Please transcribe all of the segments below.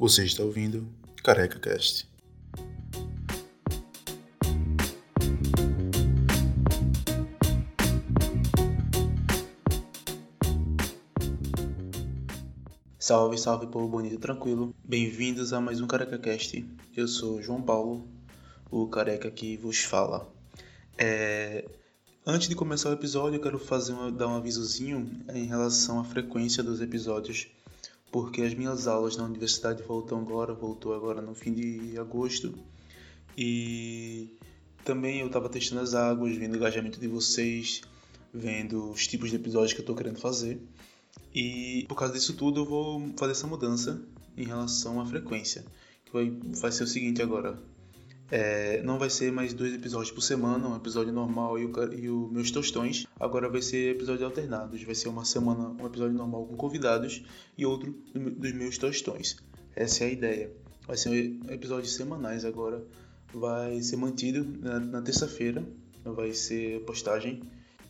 Você está ouvindo Careca Cast. Salve, salve povo bonito e tranquilo. Bem-vindos a mais um Careca Cast. Eu sou João Paulo, o careca que vos fala. É... Antes de começar o episódio, eu quero fazer uma, dar um avisozinho em relação à frequência dos episódios, porque as minhas aulas na universidade voltam agora, voltou agora no fim de agosto, e também eu estava testando as águas, vendo o engajamento de vocês, vendo os tipos de episódios que eu estou querendo fazer, e por causa disso tudo eu vou fazer essa mudança em relação à frequência, vai, vai ser o seguinte agora, é, não vai ser mais dois episódios por semana, um episódio normal e o, e o meus tostões. Agora vai ser episódios alternados. Vai ser uma semana um episódio normal com convidados e outro dos meus tostões. Essa é a ideia. Vai ser episódios semanais agora. Vai ser mantido na, na terça-feira. Vai ser postagem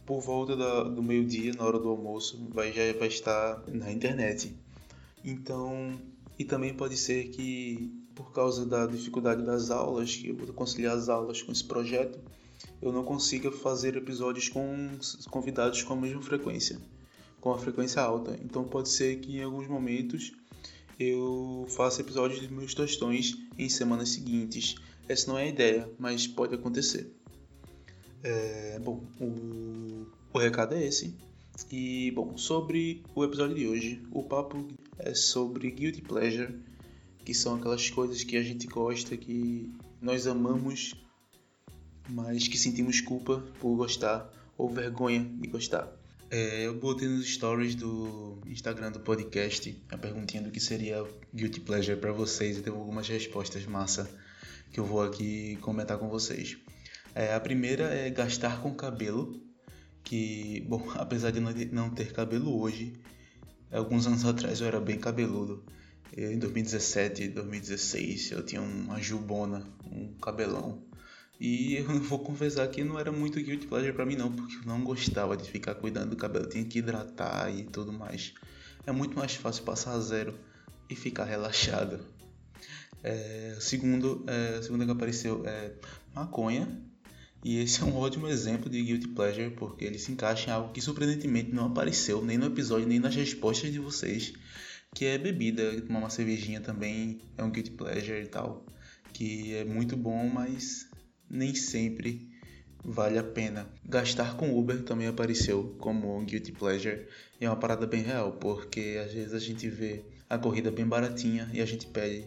por volta da, do meio-dia, na hora do almoço. Vai, já vai estar na internet. Então, e também pode ser que por causa da dificuldade das aulas, que eu vou conciliar as aulas com esse projeto, eu não consiga fazer episódios com convidados com a mesma frequência, com a frequência alta. Então pode ser que em alguns momentos eu faça episódios de meus tostões em semanas seguintes. Essa não é a ideia, mas pode acontecer. É, bom, o, o recado é esse. E, bom, sobre o episódio de hoje, o papo é sobre Guilty Pleasure que são aquelas coisas que a gente gosta, que nós amamos, mas que sentimos culpa por gostar ou vergonha de gostar. É, eu botei nos stories do Instagram do podcast a perguntinha do que seria Guilty Pleasure para vocês e tem algumas respostas massa que eu vou aqui comentar com vocês. É, a primeira é gastar com cabelo, que, bom, apesar de não ter cabelo hoje, alguns anos atrás eu era bem cabeludo. Em 2017, 2016, eu tinha uma jubona, um cabelão. E eu vou confessar que não era muito guilty pleasure pra mim não, porque eu não gostava de ficar cuidando do cabelo, tinha que hidratar e tudo mais. É muito mais fácil passar zero e ficar relaxado. É, segundo, é, a que apareceu é maconha. E esse é um ótimo exemplo de guilty pleasure, porque ele se encaixa em algo que surpreendentemente não apareceu nem no episódio, nem nas respostas de vocês que é bebida, tomar uma cervejinha também é um guilty pleasure e tal, que é muito bom, mas nem sempre vale a pena. Gastar com Uber também apareceu como um guilty pleasure e é uma parada bem real, porque às vezes a gente vê a corrida bem baratinha e a gente pede.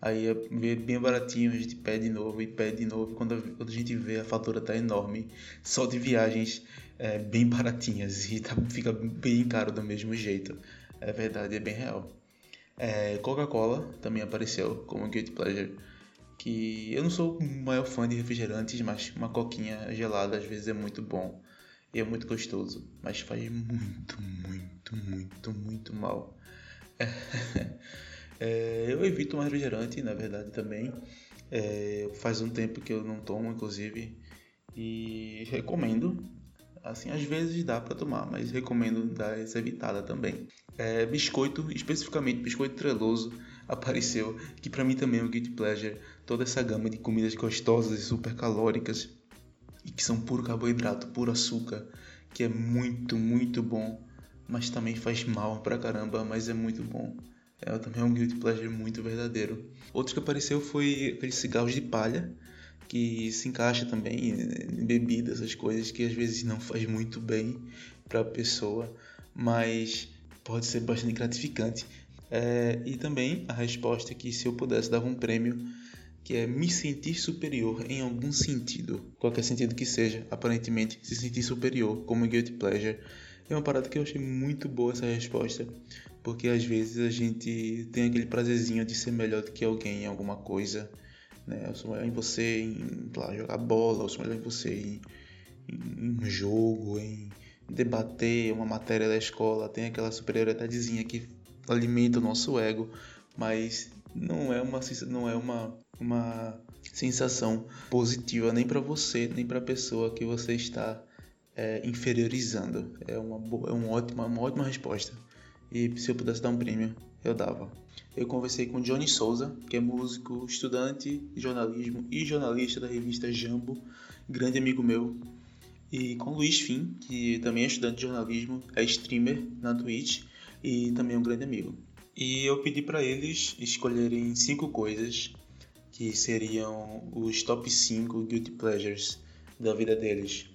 Aí vê bem baratinho, a gente pede de novo e pede de novo. Quando a, quando a gente vê a fatura tá enorme, só de viagens é, bem baratinhas e tá, fica bem caro do mesmo jeito. É verdade, é bem real. É, Coca-Cola também apareceu como guilty pleasure. Que eu não sou o maior fã de refrigerantes, mas uma coquinha gelada às vezes é muito bom. E é muito gostoso. Mas faz muito, muito, muito, muito mal. É, eu evito um refrigerante, na verdade, também. É, faz um tempo que eu não tomo, inclusive. E recomendo Assim, às vezes dá para tomar, mas recomendo dar essa evitada também. É, biscoito, especificamente biscoito treloso, apareceu, que para mim também é um guilty pleasure. Toda essa gama de comidas gostosas e super calóricas e que são puro carboidrato, puro açúcar, que é muito, muito bom, mas também faz mal pra caramba, mas é muito bom. É também é um guilty pleasure muito verdadeiro. Outro que apareceu foi aqueles cigarros de palha, que se encaixa também em bebidas, essas coisas que às vezes não faz muito bem para a pessoa, mas pode ser bastante gratificante. É, e também a resposta que se eu pudesse dava um prêmio que é me sentir superior em algum sentido, qualquer sentido que seja, aparentemente se sentir superior como guilty pleasure. É uma parada que eu achei muito boa essa resposta, porque às vezes a gente tem aquele prazerzinho de ser melhor do que alguém em alguma coisa né? Eu sou melhor em você em lá, jogar bola, eu sou melhor em você em, em um jogo, em debater uma matéria da escola. Tem aquela superioridadezinha que alimenta o nosso ego, mas não é uma não é uma, uma sensação positiva nem para você nem para a pessoa que você está é, inferiorizando. É uma boa, é uma ótima, uma ótima resposta. E se eu pudesse dar um prêmio, eu dava. Eu conversei com Johnny Souza, que é músico, estudante de jornalismo e jornalista da revista Jambo, grande amigo meu. E com Luiz Fim, que também é estudante de jornalismo, é streamer na Twitch e também é um grande amigo. E eu pedi para eles escolherem cinco coisas que seriam os top 5 guilty pleasures da vida deles.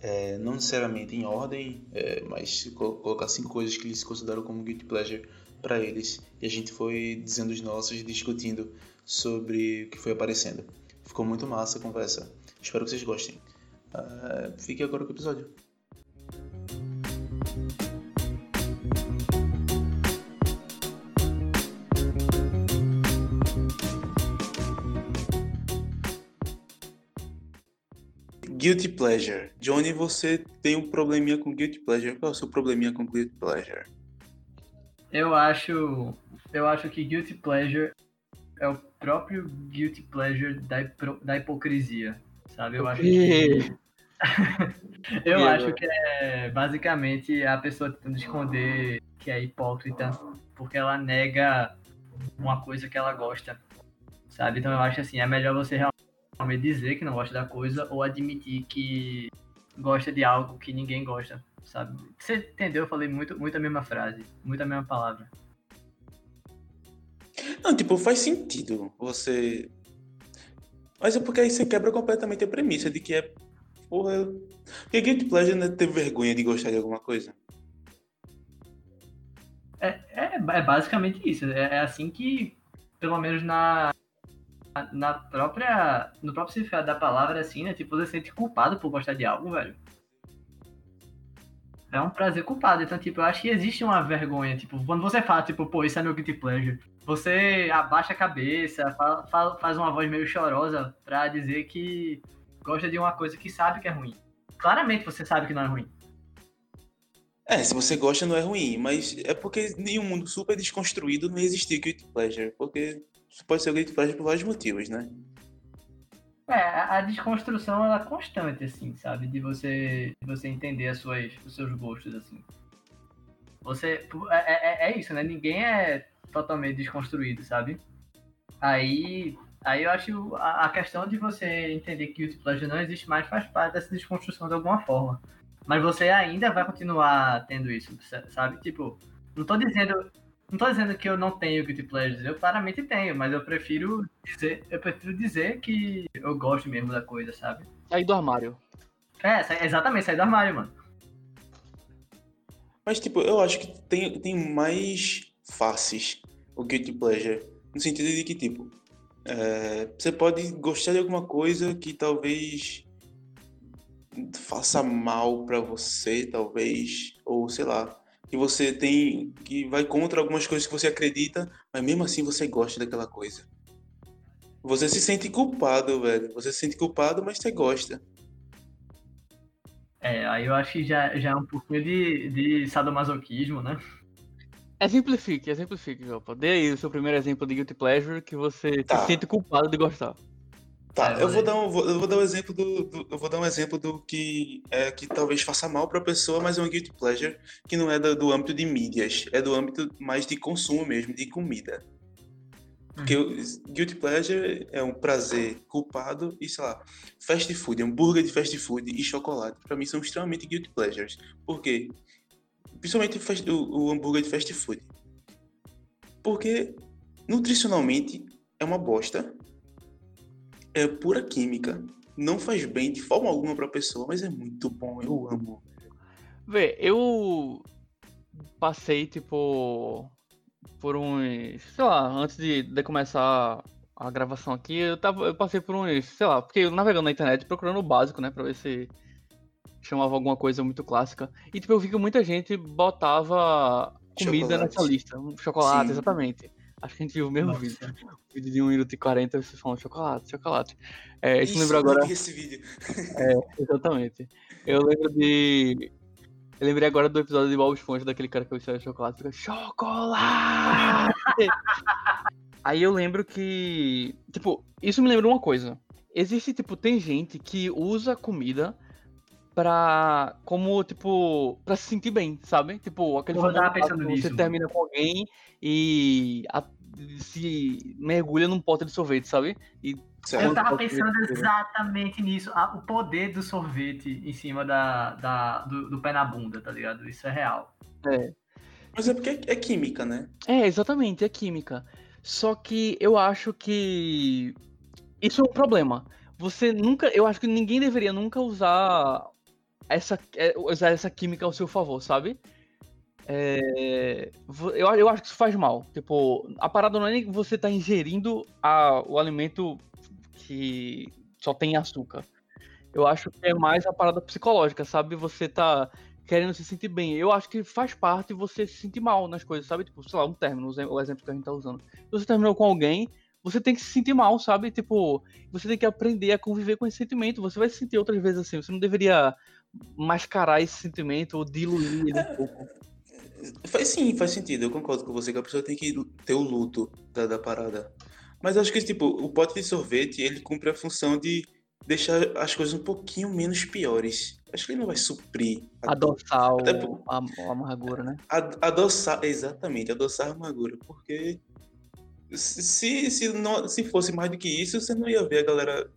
É, não necessariamente em ordem, é, mas colocar cinco coisas que eles consideram como guilty pleasure para eles. E a gente foi dizendo os nossos, discutindo sobre o que foi aparecendo. Ficou muito massa a conversa. Espero que vocês gostem. Uh, fique agora com o episódio. Guilty Pleasure. Johnny, você tem um probleminha com Guilty Pleasure. Qual é o seu probleminha com Guilty Pleasure? Eu acho, eu acho que Guilty Pleasure é o próprio Guilty Pleasure da, da hipocrisia, sabe? Eu acho que... eu acho que é basicamente a pessoa tentando esconder que é hipócrita porque ela nega uma coisa que ela gosta, sabe? Então eu acho assim, é melhor você realmente dizer que não gosta da coisa ou admitir que gosta de algo que ninguém gosta, sabe? Você entendeu? Eu falei muito, muito a mesma frase, muito a mesma palavra. Não, tipo, faz sentido você. Mas é porque aí você quebra completamente a premissa de que é. Porra. Porque Guilty Pleasure não é ter vergonha de gostar de alguma coisa. É, é, é basicamente isso. É, é assim que, pelo menos na, na própria. No próprio significado da palavra, assim, né? Tipo, você se sente culpado por gostar de algo, velho. É um prazer culpado. Então, tipo, eu acho que existe uma vergonha. Tipo, quando você fala, tipo, pô, isso é meu guilty pleasure. Você abaixa a cabeça, fala, fala, faz uma voz meio chorosa pra dizer que gosta de uma coisa que sabe que é ruim. Claramente você sabe que não é ruim. É, se você gosta não é ruim, mas é porque em um mundo super desconstruído não existia guilty pleasure, porque pode ser guilty pleasure por vários motivos, né? É, a desconstrução ela é constante, assim, sabe? De você, de você entender as suas, os seus gostos, assim. Você. É, é, é isso, né? Ninguém é totalmente desconstruído, sabe? Aí. Aí eu acho a, a questão de você entender que o Guilty Pleasure não existe mais faz parte dessa desconstrução de alguma forma. Mas você ainda vai continuar tendo isso, sabe? Tipo, não tô dizendo não tô dizendo que eu não tenho guilty pleasures, eu claramente tenho, mas eu prefiro dizer, eu prefiro dizer que eu gosto mesmo da coisa, sabe? Sair do armário. É, exatamente, sair do armário, mano. Mas, tipo, eu acho que tem, tem mais faces o guilty pleasure. No sentido de que, tipo, é, você pode gostar de alguma coisa que talvez faça mal para você, talvez, ou sei lá, que você tem que vai contra algumas coisas que você acredita, mas mesmo assim você gosta daquela coisa. Você se sente culpado, velho. Você se sente culpado, mas você gosta. É, aí eu acho que já, já é um pouquinho de, de sadomasoquismo, né? Exemplifique, exemplifique, Jopa. Dê aí o seu primeiro exemplo de Guilty Pleasure que você tá. se sente culpado de gostar. Tá, eu vou dar um, eu vou dar um exemplo do, do, eu vou dar um exemplo do que é que talvez faça mal para a pessoa, mas é um guilty pleasure que não é do, do, âmbito de mídias, é do âmbito mais de consumo mesmo, de comida. Porque hum. o guilty pleasure é um prazer culpado e sei lá, fast food, hambúrguer de fast food e chocolate, para mim são extremamente guilty pleasures. Por quê? Principalmente o, o, hambúrguer de fast food. Porque nutricionalmente é uma bosta é pura química. Não faz bem de forma alguma pra pessoa, mas é muito bom, eu amo. Vê, eu passei, tipo, por uns. Sei lá, antes de, de começar a gravação aqui, eu, tava, eu passei por uns. Sei lá, porque navegando na internet procurando o básico, né, pra ver se chamava alguma coisa muito clássica. E, tipo, eu vi que muita gente botava comida chocolate. nessa lista. Chocolate, Sim. exatamente. Acho que a gente viu o mesmo Nossa. vídeo. Um vídeo de 1 minuto e 40, vocês falam chocolate, chocolate. É, isso, isso me lembra agora. esse vídeo. É, exatamente. Eu lembro de. Eu lembrei agora do episódio de Bob Esponja, daquele cara que eu chocolate, fica chocolate! Aí eu lembro que. Tipo, isso me lembra uma coisa. Existe, tipo, tem gente que usa comida pra. Como, tipo. Pra se sentir bem, sabe? Tipo, aquele Porra, eu tava famoso pensando caso que você nisso, termina com alguém e a- se mergulha num pote de sorvete, sabe? E Certo. Eu tava pensando exatamente nisso. Ah, o poder do sorvete em cima da, da, do, do pé na bunda, tá ligado? Isso é real. Mas é porque é, é química, né? É, exatamente, é química. Só que eu acho que isso é um problema. Você nunca, eu acho que ninguém deveria nunca usar essa, é, usar essa química ao seu favor, sabe? É, eu, eu acho que isso faz mal. Tipo, a parada não é nem que você tá ingerindo a, o alimento que só tem açúcar. Eu acho que é mais a parada psicológica, sabe? Você tá querendo se sentir bem. Eu acho que faz parte você se sentir mal nas coisas, sabe? Tipo, sei lá, um término, o exemplo que a gente tá usando. Se você terminou com alguém, você tem que se sentir mal, sabe? Tipo, você tem que aprender a conviver com esse sentimento. Você vai se sentir outras vezes assim. Você não deveria mascarar esse sentimento ou diluir ele um pouco. Faz sim, faz sentido. Eu concordo com você que a pessoa tem que ter o luto da, da parada. Mas acho que, tipo, o pote de sorvete, ele cumpre a função de deixar as coisas um pouquinho menos piores. Acho que ele não vai suprir a dor. Adoçar o, Até por- a, a amargura, né? Ad- Adoçar, exatamente, adoçar a amargura. Porque se, se, não, se fosse mais do que isso, você não ia ver a galera.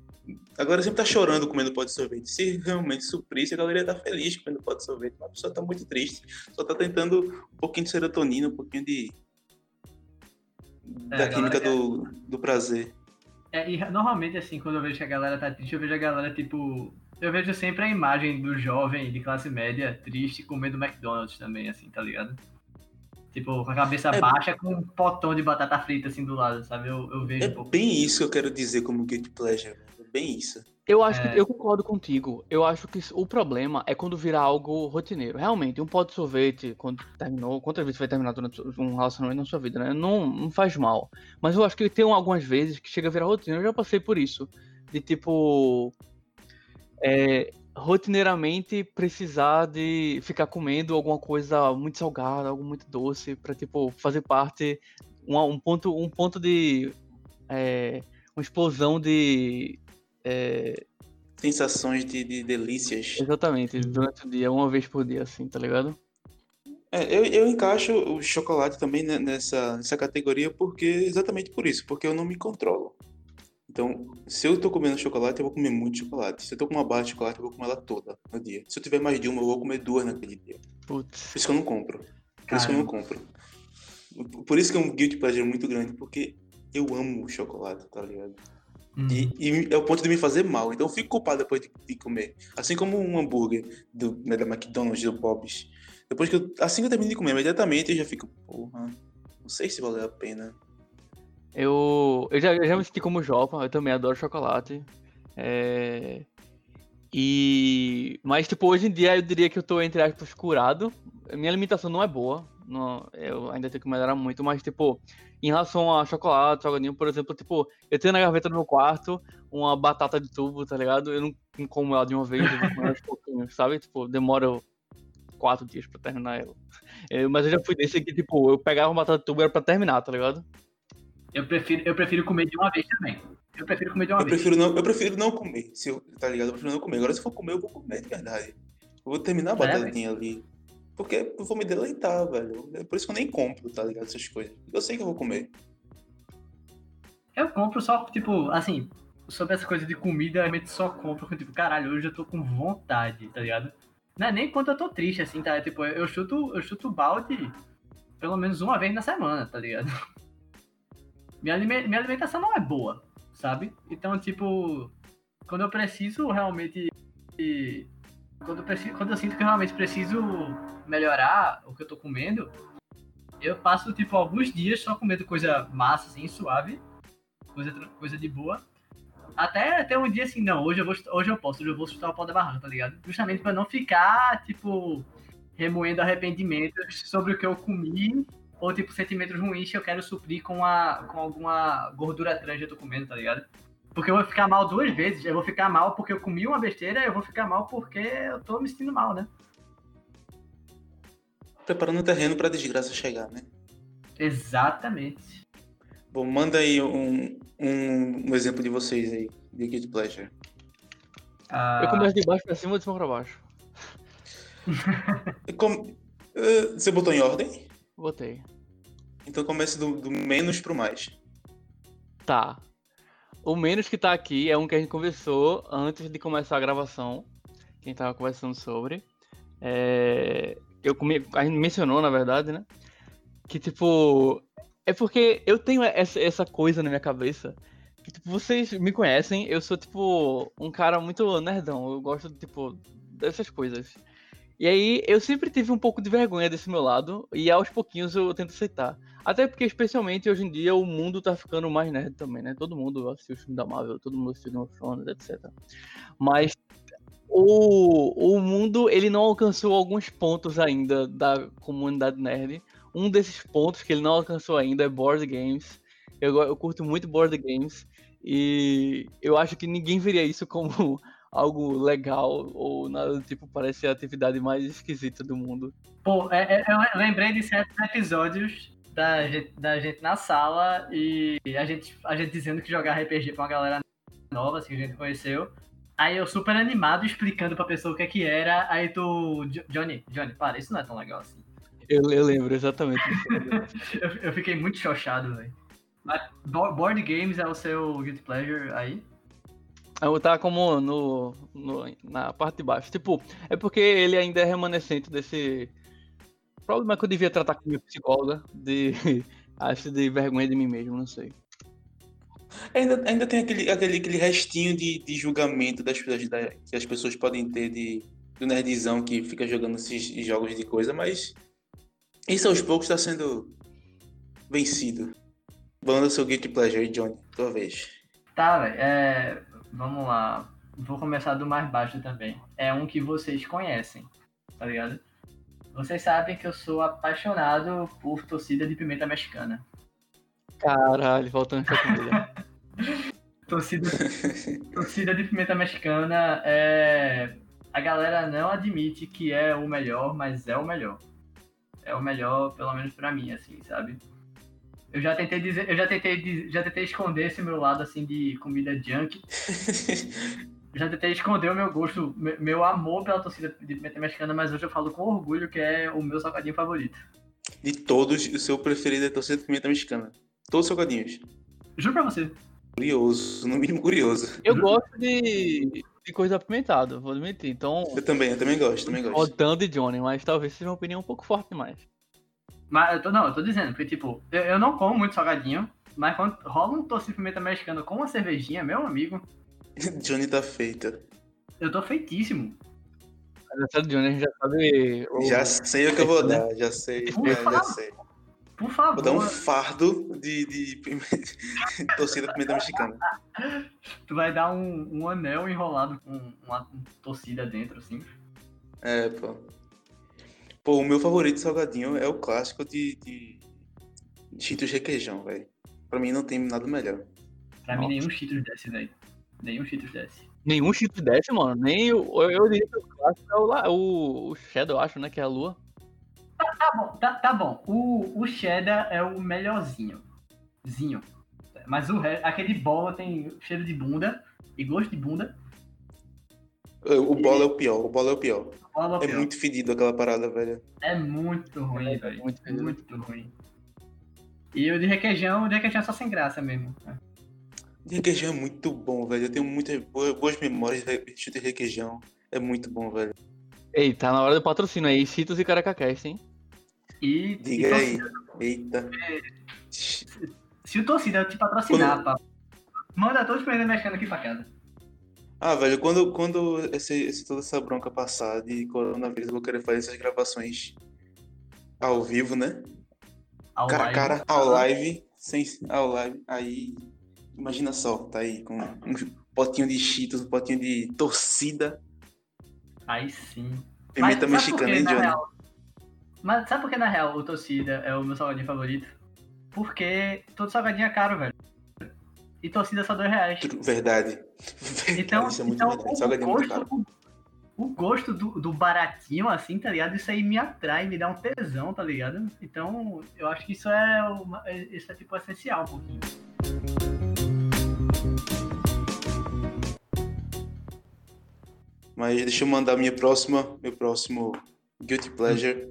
A galera sempre tá chorando comendo pote de sorvete. Se realmente suprisse, a galera ia estar feliz comendo pote de sorvete. Mas a pessoa tá muito triste. Só tá tentando um pouquinho de serotonina, um pouquinho de. É, da química galera do, do prazer. É, e normalmente, assim, quando eu vejo que a galera tá triste, eu vejo a galera, tipo. Eu vejo sempre a imagem do jovem de classe média triste comendo McDonald's também, assim, tá ligado? Tipo, com a cabeça É. baixa com um potão de batata frita assim do lado, sabe? Eu, eu vejo É um bem isso que eu quero dizer como guilty pleasure. Bem isso. Eu acho É. que eu concordo contigo. Eu acho que o problema é quando virar algo rotineiro. Realmente, um pote de sorvete, quando terminou, quantas vezes vai terminar durante um relacionamento na sua vida, né? Não, não faz mal. Mas eu acho que tem algumas vezes que chega a virar rotina. Eu já passei por isso. De tipo. é, rotineiramente precisar de ficar comendo alguma coisa muito salgada, algo muito doce, pra, tipo, fazer parte. Um, um ponto, um ponto de. é, uma explosão de. É, Sensações de, de delícias. Exatamente, durante o dia, uma vez por dia, assim, tá ligado? É, eu, eu encaixo o chocolate também ne- nessa, nessa categoria porque exatamente por isso, porque eu não me controlo. Então, se eu tô comendo chocolate, eu vou comer muito chocolate. Se eu tô com uma barra de chocolate, eu vou comer ela toda no dia. Se eu tiver mais de uma, eu vou comer duas naquele dia. Putz. Por isso que eu não compro. Por isso que eu não compro. Por isso que é um guilty pleasure muito grande, porque eu amo chocolate, tá ligado? E, e é o ponto de me fazer mal. Então eu fico culpado depois de, de comer. Assim como um hambúrguer do, né, da McDonald's, do Bob's. Depois que eu, assim que eu termino de comer, imediatamente eu já fico, porra, não sei se valeu a pena. Eu, eu, já, eu já me senti como Jopa, eu também adoro chocolate. É, E. Mas, tipo, hoje em dia eu diria que eu tô, entre aspas, curado. Minha alimentação não é boa. Não, eu ainda tenho que melhorar muito, mas, tipo, em relação a chocolate, salgadinho, por exemplo, tipo, eu tenho na gaveta do meu quarto uma batata de tubo, tá ligado? Eu não, como ela de uma vez, eu vou comer aos pouquinhos, sabe? Tipo, demora quatro dias pra terminar ela. É, mas eu já fui desse que, tipo, eu pegava uma batata de tubo e era pra terminar, tá ligado? Eu prefiro, eu prefiro comer de uma vez também. Eu prefiro comer de uma Eu vez. prefiro não, eu prefiro não comer, se eu, tá ligado? Eu prefiro não comer. Agora se eu for comer, eu vou comer de verdade. Eu vou terminar a É, batatinha ali. Porque eu vou me deleitar, velho. É por isso que eu nem compro, tá ligado? Essas coisas. Eu sei que eu vou comer. Eu compro só, tipo, assim, sobre essa coisa de comida, eu realmente só compro, tipo, caralho, hoje eu tô com vontade, tá ligado? Não é nem quando eu tô triste, assim, tá? Tipo, eu chuto, eu chuto balde pelo menos uma vez na semana, tá ligado? Minha, minha alimentação não é boa, sabe? Então, tipo, quando eu preciso realmente. Quando eu, preciso, quando eu sinto que eu realmente preciso melhorar o que eu tô comendo, eu passo, tipo, alguns dias só comendo coisa massa, assim, suave coisa, coisa de boa. Até, até um dia assim, não, hoje eu, vou, hoje eu posso, hoje eu vou chutar o pau da barranca, tá ligado? Justamente pra não ficar, tipo, remoendo arrependimentos sobre o que eu comi, ou, tipo, sentimentos ruins que eu quero suprir com, a, com alguma gordura trans que eu tô comendo, tá ligado? Porque eu vou ficar mal duas vezes. Eu vou ficar mal porque eu comi uma besteira, eu vou ficar mal porque eu tô me sentindo mal, né? Preparando o terreno pra desgraça chegar, né? Exatamente. Bom, manda aí um, um, um exemplo de vocês aí, de Guilty Pleasure. Ah, Eu começo de baixo pra cima ou de cima pra baixo? Como- eh, Você botou em ordem? Botei. Então comece do, do menos pro mais. Tá. O menos que tá aqui é um que a gente conversou antes de começar a gravação. Quem tava conversando sobre. É... Eu come... A gente mencionou, na verdade, né? Que tipo. É porque eu tenho essa, essa coisa na minha cabeça. Que, tipo, vocês me conhecem, eu sou, tipo, um cara muito nerdão. Eu gosto, tipo, dessas coisas. E aí, eu sempre tive um pouco de vergonha desse meu lado. E aos pouquinhos eu tento aceitar. Até porque, especialmente hoje em dia, o mundo tá ficando mais nerd também, né? Todo mundo assistiu o filme da Marvel, todo mundo assistiu Game of Thrones, etc. Mas o, o mundo, ele não alcançou alguns pontos ainda da comunidade nerd. Um desses pontos que ele não alcançou ainda é board games. Eu, eu curto muito board games. E eu acho que ninguém veria isso como algo legal ou nada do tipo. Parece a atividade mais esquisita do mundo. Pô, é- é- eu lembrei de certos episódios da gente, da gente na sala e a gente, a gente dizendo que jogar RPG pra uma galera nova, assim, que a gente conheceu. Aí eu super animado explicando pra pessoa o que é que era. Aí tu. Jo- Johnny, Johnny, para, isso não é tão legal assim. Eu, eu lembro exatamente. Eu, eu fiquei muito chochado, velho. Board games é o seu guilty pleasure aí? Eu tá como no, no- na parte de baixo. Tipo, é porque ele ainda é remanescente desse problema que eu devia tratar com minha psicóloga, de acho de vergonha de mim mesmo, não sei. Ainda, ainda tem aquele, aquele, aquele restinho de, de julgamento das, pessoas- da- que as pessoas podem ter de, do nerdzão que fica jogando esses jogos de coisa, mas isso aos poucos está sendo vencido. Banda seu Guilty Pleasure, Johnny, tua vez. Tá, velho. É, vamos lá. Vou começar do mais baixo também. É um que vocês conhecem, tá ligado? Vocês sabem que eu sou apaixonado por torcida de pimenta mexicana. Caralho, voltando pra comida. Torcida, torcida de pimenta mexicana é. A galera não admite que é o melhor, mas é o melhor. É o melhor, pelo menos pra mim, assim, sabe? Eu já tentei dizer, eu já tentei, já tentei esconder esse meu lado assim de comida junk. Já tentei esconder o meu gosto, me- meu amor pela torcida de pimenta mexicana, mas hoje eu falo com orgulho que é o meu salgadinho favorito. de todos, o seu preferido é torcida de pimenta mexicana. Todos os salgadinhos. Juro pra você. Curioso, no mínimo curioso. Eu gosto de, de coisa apimentada, vou admitir. Então, Eu também, eu também gosto, também gosto. rodando de Johnny, mas talvez seja uma opinião um pouco forte demais. Mas eu tô, não, eu tô dizendo, porque tipo, eu, eu não como muito salgadinho, mas quando rola um torcida de pimenta mexicana com uma cervejinha, meu amigo, Johnny tá feita. eu tô feitíssimo. Mas essa de Johnny a gente já sabe. o- Já sei o que eu vou dar, já sei, Por já, já favor. sei. Por favor. Vou dar um fardo de, de pimenta- torcida de pimenta mexicana. Tu vai dar um, um anel enrolado com uma torcida dentro, assim. É, pô. Pô, o meu favorito salgadinho é o clássico de, de Cheetos requeijão, velho. Pra mim não tem nada melhor. Pra mim, Nossa. nenhum Cheetos desce, velho. Nenhum Cheetos desce. Nenhum chip desce, mano. Nem o. Eu, eu diria que o clássico é o, o, o Shadow, eu acho, né? Que é a lua. Tá bom, tá, tá bom. O, o cheddar é o melhorzinho. Zinho. Mas o resto, aquele bola tem cheiro de bunda e gosto de bunda. O bola é o pior, o bola é o pior. Bola É muito fedido aquela parada, velho. É muito ruim, É velho. muito. Muito ruim. E o de requeijão, o de requeijão é só sem graça mesmo. De requeijão é muito bom, velho. Eu tenho muitas boas, boas memórias de requeijão. É muito bom, velho. Ei, tá na hora do patrocínio aí, Cheetos e Caracacast, hein? E, e Diga aí. torcida, Eita. se o torcida te patrocinar, pá, manda todos os pneus mexicano aqui pra casa. Ah, velho, quando, quando esse, esse- toda essa bronca passar de coronavírus, eu vou querer fazer essas gravações ao vivo, né? Ao cara a cara, ao live, sem, ao live. Aí, imagina só, tá aí com um potinho de cheetos, um potinho de torcida, Aí sim. pimenta Mas mexicana, hein, Johnny? real- Mas sabe por que na real o torcida é o meu salgadinho favorito? Porque todo salgadinho é caro, velho. E torcida só dois reais. Verdade. Então, isso é muito então verdade. o, é gosto, o, o gosto do, do baratinho, assim, tá ligado? Isso aí me atrai, me dá um tesão, tá ligado? Então, eu acho que isso é, uma, é- isso é tipo essencial um pouquinho. Mas deixa eu mandar minha próxima, meu próximo Guilty Pleasure.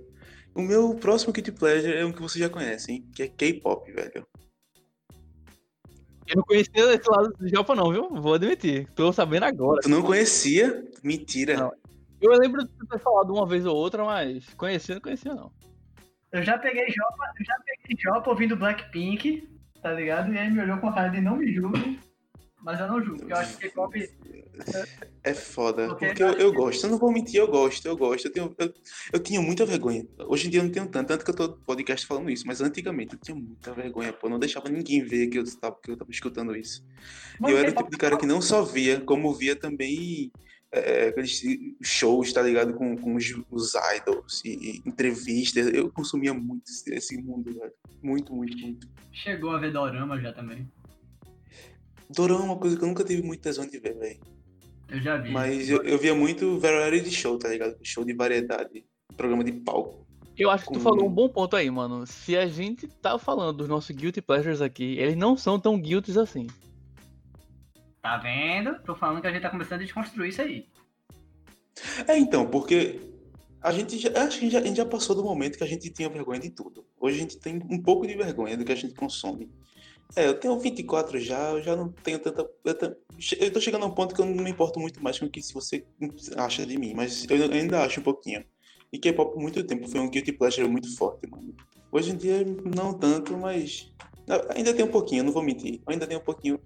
O meu próximo Guilty Pleasure é um que vocês já conhecem, que é K-pop, velho. Eu não conhecia esse lado do Japão, não, viu? Vou admitir. Tô sabendo agora. Tu não conhecia? Mentira. Não. Eu lembro de ter falado uma vez ou outra, mas conhecia, não conhecia, não. Eu já peguei Jopa, eu já peguei Jopa ouvindo Blackpink, tá ligado? E aí me olhou com cara de não me julgue. Mas eu não julgo, porque eu acho que K-pop. É foda, Porque porque eu, eu gosto. Eu não vou mentir, eu gosto, eu gosto. Eu, tenho, eu, eu tinha muita vergonha. Hoje em dia eu não tenho tanto, tanto que eu tô podcast falando isso, mas antigamente eu tinha muita vergonha, pô. Eu não deixava ninguém ver que eu tava, que eu tava escutando isso. E eu era o tipo de cara que não só via, como via também é, aqueles shows, tá ligado? Com, com os, os idols e, e entrevistas. Eu consumia muito esse, esse mundo, velho. Muito, muito, muito. Chegou a ver Dorama já também. Dorama é uma coisa que eu nunca tive muito tesão de ver, velho. Eu já vi. Mas eu, eu via muito variety show, tá ligado? Show de variedade, programa de palco. Eu acho que tu falou um bom ponto aí, mano. Se a gente tá falando dos nossos guilty pleasures aqui, eles não são tão guilty assim. Tá vendo? Tô falando que a gente tá começando a desconstruir isso aí. É, então, porque a gente já, acho que já, a gente já passou do momento que a gente tinha vergonha de tudo. Hoje a gente tem um pouco de vergonha do que a gente consome. É, eu tenho 24 já, eu já não tenho tanta. Eu, eu tô chegando a um ponto que eu não me importo muito mais com o que se você acha de mim, mas eu ainda acho um pouquinho. E K-pop por muito tempo foi um guilty pleasure muito forte, mano. Hoje em dia não tanto, mas ainda tem um pouquinho, não vou mentir. Ainda tem um pouquinho.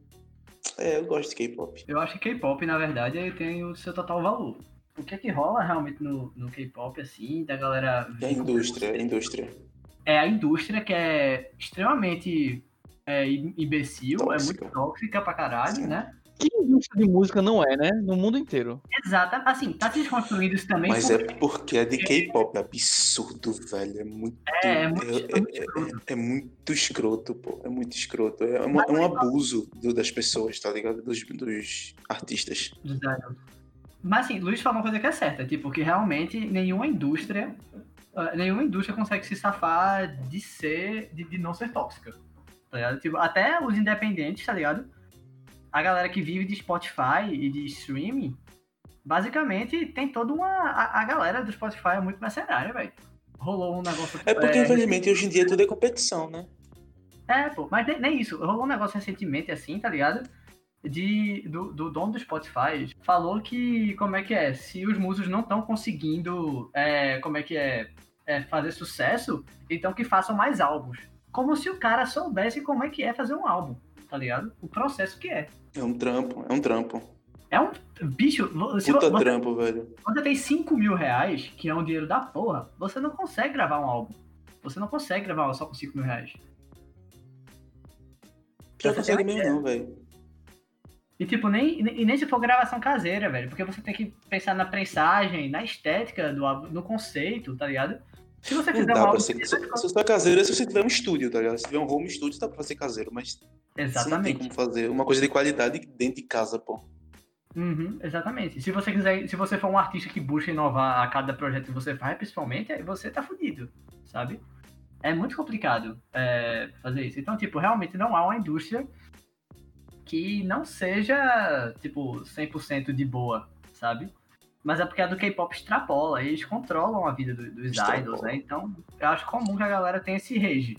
É, eu gosto de K-pop. Eu acho que K-pop, na verdade, tem o seu total valor. O que é que rola realmente no, no K-pop, assim, da galera. É a indústria, a indústria. É a indústria que é extremamente é, im- imbecil, é Tóxica. muito tóxica pra caralho, Sim. né? Que indústria de música não é, né? No mundo inteiro. Exato. Assim, tá se desconstruindo isso também. Mas porque- é porque é de K-pop, é absurdo, velho. É muito. É, é muito- é, é muito é- escroto. é muito escroto, pô. É muito escroto. É, uma- é um abuso do- das pessoas, tá ligado? Dos, dos artistas. idols. Mas assim, Luiz falou uma coisa que é certa, tipo, que realmente nenhuma indústria, ah, nenhuma indústria consegue se safar de ser, de, de não ser tóxica. Tá ligado? Tipo, até os independentes, tá ligado? A galera que vive de Spotify e de streaming, basicamente tem toda uma. A, a galera do Spotify é muito mercenária, velho. Rolou um negócio. É porque, infelizmente, hoje em dia tudo é competição, né? É, pô, mas nem, nem isso. Rolou um negócio recentemente assim, tá ligado? De, do, do dono do Spotify falou que, como é que é? Se os músicos não estão conseguindo, é, como é que é, é, fazer sucesso, então que façam mais álbuns. Como se o cara soubesse como é que é fazer um álbum, tá ligado? O processo que é. É um trampo, é um trampo. É um. Bicho, se Puta vo- você, trampo, velho. você tem 5 mil reais, que é um dinheiro da porra, você não consegue gravar um álbum. Você não consegue gravar só com 5 mil reais. Já consegue mesmo, não, velho. E tipo, nem, e nem se for gravação caseira, velho. Porque você tem que pensar na prensagem, na estética do álbum, no conceito, tá ligado? Se você Não fizer um dá pra ser. Se, se você tá caseiro se você tiver um estúdio, tá ligado? Se tiver um home studio, dá pra ser caseiro, mas você não tem Exatamente. como fazer uma coisa de qualidade dentro de casa, pô. Uhum, exatamente. Se você quiser, se você for um artista que busca inovar a cada projeto que você faz, principalmente, aí você tá fudido, sabe? É muito complicado é, fazer isso. Então, tipo, realmente não há uma indústria que não seja, tipo, 100% de boa, sabe? Mas é porque a do K-pop extrapola, eles controlam a vida do- dos Extrapola. idols, né? Então, eu acho comum que a galera tenha esse rage.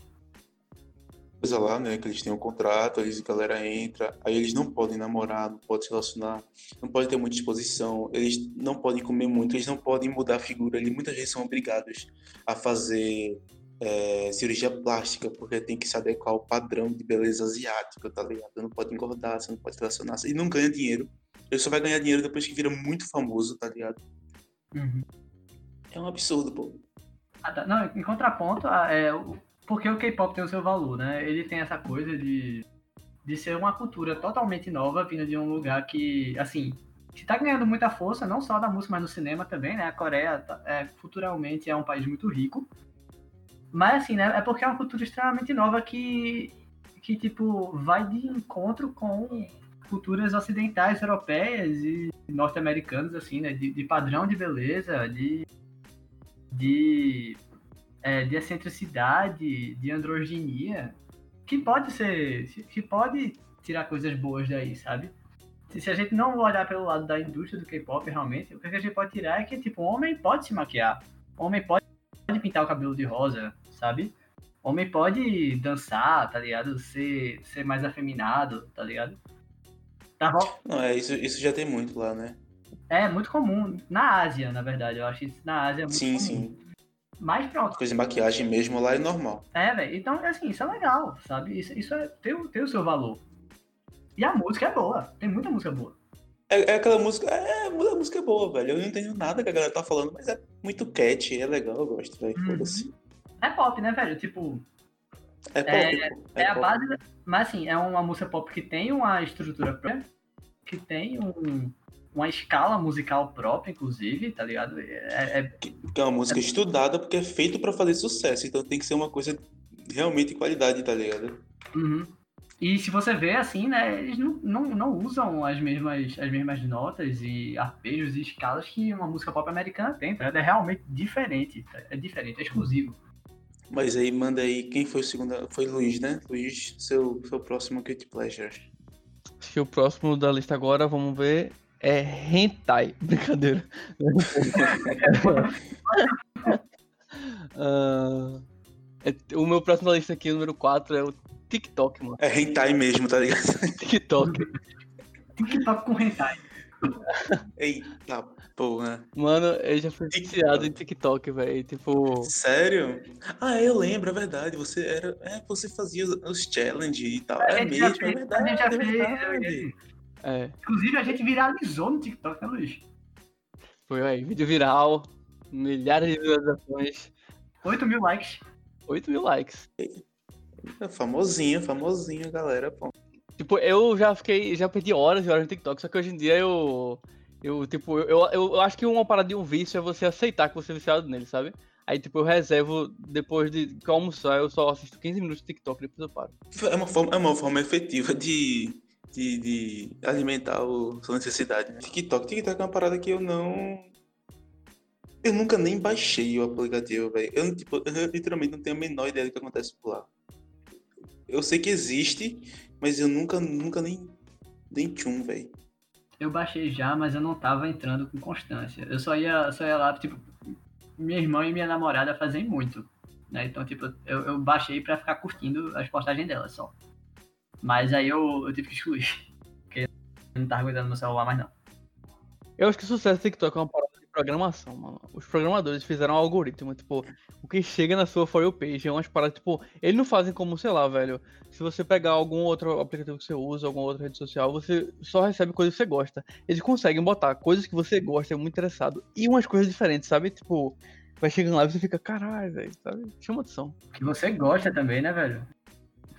coisa lá, né? Que eles têm um contrato, eles, a galera entra, aí eles não podem namorar, não podem se relacionar, não podem ter muita exposição, eles não podem comer muito, eles não podem mudar a figura, eles muitas vezes são obrigados a fazer é, cirurgia plástica, porque tem que se adequar ao padrão de beleza asiática, tá ligado? Não pode engordar, você não pode se relacionar, e não ganha dinheiro. Ele só vai ganhar dinheiro depois que vira muito famoso, tá ligado? É um absurdo, pô. Ah, tá. Não, em contraponto, a- é, o- porque o K-pop tem o seu valor, né? Ele tem essa coisa de, de ser uma cultura totalmente nova, vindo de um lugar que, assim, que tá ganhando muita força, não só da música, mas no cinema também, né? A Coreia, tá- é, culturalmente, é um país muito rico. Mas, assim, né? É porque é uma cultura extremamente nova que, que tipo, vai de encontro com culturas ocidentais, europeias e norte-americanas, assim, né? De, de padrão de beleza, de de, é, de excentricidade, de androginia, que pode ser, que pode tirar coisas boas daí, sabe? Se, se a gente não olhar pelo lado da indústria do K-pop realmente, o que a gente pode tirar é que, tipo, homem pode se maquiar, homem pode pintar o cabelo de rosa, sabe? Homem pode dançar, tá ligado? Ser, ser mais afeminado, tá ligado? Tá Não, é, isso, isso já tem muito lá, né? É, muito comum. Na Ásia, na verdade. Eu acho que na Ásia é muito sim, comum. Sim, Mas pronto. Coisa de maquiagem mesmo lá é normal. É, velho. Então, assim, isso é legal, sabe? Isso, isso é, tem, o- tem o seu valor. E a música é boa. Tem muita música boa. É, é aquela música. É, a música é boa, velho. Eu não entendo nada que a galera tá falando, mas é muito catchy, é legal, eu gosto, velho. Uhum. Foda-se. É pop, né, velho? Tipo, É pop, pô. é, a pop. base. Mas assim, é uma música pop que tem uma estrutura própria, que tem um, uma escala musical própria, inclusive, tá ligado? É, é- Que é uma música estudada porque é feito pra fazer sucesso, então tem que ser uma coisa realmente de qualidade, tá ligado? Uhum. E se você vê assim, né, eles não, não, não usam as mesmas, as mesmas notas e arpejos e escalas que uma música pop americana tem, tá? ligado? É realmente diferente, tá? é diferente, é exclusivo. Mas aí manda aí, quem foi o segundo? Foi Luiz, né? Luiz, seu, seu próximo Guilty Pleasure. Acho que o próximo da lista agora, vamos ver, é Hentai. Brincadeira. É- o meu próximo da lista aqui, número 4, é o TikTok, mano. É hentai mesmo, tá ligado? TikTok. TikTok com hentai. Eita porra. Mano, eu já fui viciado em TikTok, velho. Tipo, Sério? Ah, eu lembro, é verdade. Você era. É, você fazia os- challenge e tal. É mesmo, é verdade. a gente já é verdade. é, Inclusive, a gente viralizou no TikTok, né, Luiz? foi aí, vídeo viral, milhares de visualizações, 8 mil likes. 8 mil likes. É famosinho, famosinho, galera. Pô. Tipo, eu já fiquei, já perdi horas e horas no TikTok, só que hoje em dia eu. Eu, tipo, eu, eu, eu acho que uma parada de um vício é você aceitar que você é viciado nele, sabe? Aí, tipo, eu reservo, depois de almoçar, eu só assisto 15 minutos de TikTok, depois eu paro. É uma forma, é uma forma efetiva de, de, de alimentar o, sua necessidade. Né? TikTok. TikTok é uma parada que eu não. Eu nunca nem baixei o aplicativo, velho. Eu, tipo, eu literalmente não tenho a menor ideia do que acontece por lá. Eu sei que existe, mas eu nunca, nunca nem. Nem tchum, velho. Eu baixei já, mas eu não tava entrando com constância. Eu só ia, só ia lá, tipo, minha irmã e minha namorada fazem muito. Né? Então, tipo, eu, eu baixei pra ficar curtindo as postagens dela só. Mas aí eu, eu tive que excluir. Porque eu não tava aguentando meu celular mais não. Eu acho que sucesso TikTok é uma parada programação, mano. Os programadores fizeram um algoritmo, tipo, o que chega na sua For You page é umas paradas, tipo, eles não fazem como, sei lá, velho. Se você pegar algum outro aplicativo que você usa, alguma outra rede social, você só recebe coisas que você gosta. Eles conseguem botar coisas que você gosta, é muito interessado, e umas coisas diferentes, sabe? Tipo, vai chegando lá e você fica, caralho, velho, sabe? Chama atenção. Que você gosta também, né, velho?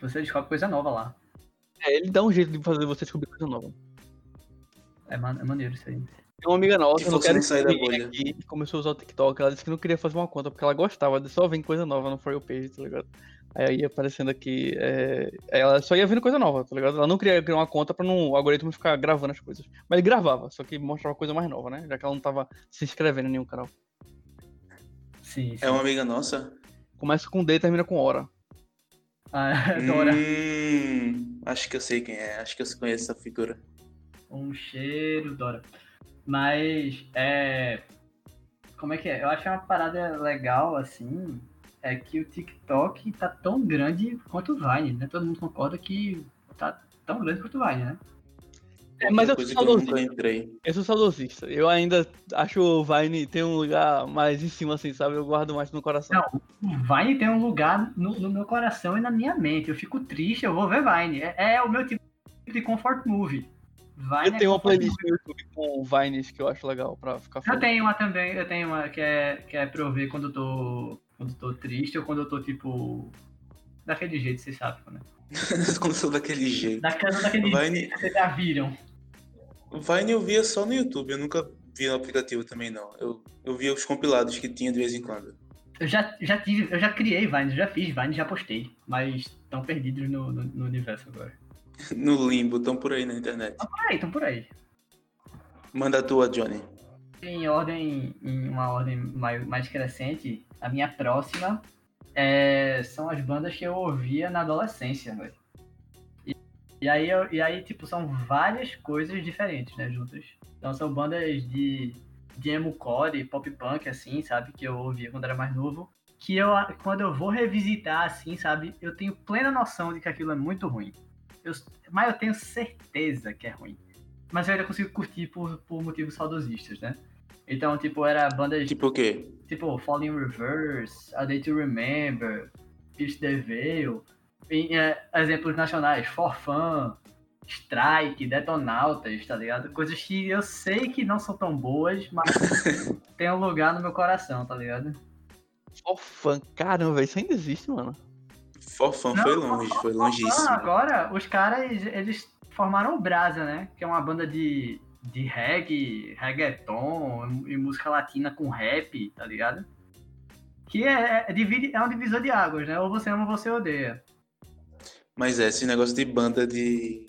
Você descobre coisa nova lá. É, ele dá um jeito de fazer você descobrir coisa nova. É, man é maneiro isso aí. Tem uma amiga nossa, Que não você quero não sai da excluir bolha. aqui, começou a usar o TikTok. Ela disse que não queria fazer uma conta porque ela gostava de só ver coisa nova no For You Page, tá ligado? Aí ia aparecendo aqui. é, Ela só ia vendo coisa nova, tá ligado? Ela não queria criar uma conta pra não, o algoritmo ficar gravando as coisas. Mas ele gravava, só que mostrava coisa mais nova, né? Já que ela não tava se inscrevendo em nenhum canal. Sim, sim. É uma amiga nossa? Começa com D e termina com hora. Ah, Dora. Hum, acho que eu sei quem é. Acho que eu conheço essa figura. Um cheiro, Dora. Mas, é. Como é que é? Eu acho uma parada legal, assim, é que o TikTok tá tão grande quanto o Vine, né? Todo mundo concorda que tá tão grande quanto o Vine, né? É, mas eu Outra sou eu saudosista. entrei. Eu sou saudosista. Eu ainda acho o Vine tem um lugar mais em cima, assim, sabe? Eu guardo mais no coração. Não, o Vine tem um lugar no, no meu coração e na minha mente. Eu fico triste, eu vou ver Vine. É, é o meu tipo de comfort movie. Vine Eu é tenho uma comfort playlist no YouTube com Vines que eu acho legal pra ficar Eu tenho uma também, eu tenho uma que é, que é pra eu ver quando eu tô. Quando eu tô triste ou quando eu tô, tipo. Daquele jeito, vocês sabem, né? Quando eu sou daquele jeito. Daquela, daquele Vine- jeito vocês já viram. Vine eu via só no YouTube, eu nunca vi no aplicativo também, não. Eu, eu via os compilados que tinha de vez em quando. Eu já, já tive, eu já criei Vine, eu já fiz Vine, já postei. Mas estão perdidos no, no, no universo agora. No limbo, estão por aí na internet. Estão por aí, estão por aí. Manda a tua, Johnny. Em ordem, em uma ordem mais, mais crescente, a minha próxima é, são as bandas que eu ouvia na adolescência, velho. E, e, aí, eu- e aí, tipo, são várias coisas diferentes, né, juntas. Então são bandas de de emo core, pop punk, assim, sabe? Que eu ouvia quando era mais novo. Que eu, quando eu vou revisitar, assim, sabe? Eu tenho plena noção de que aquilo é muito ruim. Eu, mas eu tenho certeza que é ruim. Mas eu ainda consigo curtir por, por motivos saudosistas, né? Então, tipo, era bandas. Tipo o quê? Tipo, Falling Reverse, A Day to Remember, Pierce the Veil. E, é, exemplos nacionais, For Fun, Strike, Detonautas, tá ligado? Coisas que eu sei que não são tão boas, mas tem um lugar no meu coração, tá ligado? For Fun, caramba, isso ainda existe, mano. For Fun foi longe, foi longíssimo. Agora, os caras, eles formaram o Brasa, né? Que é uma banda de, de reggae, reggaeton e música latina com rap, tá ligado? Que é, é, é um divisor de águas, né? Ou você ama ou você odeia. Mas é, esse negócio de banda de.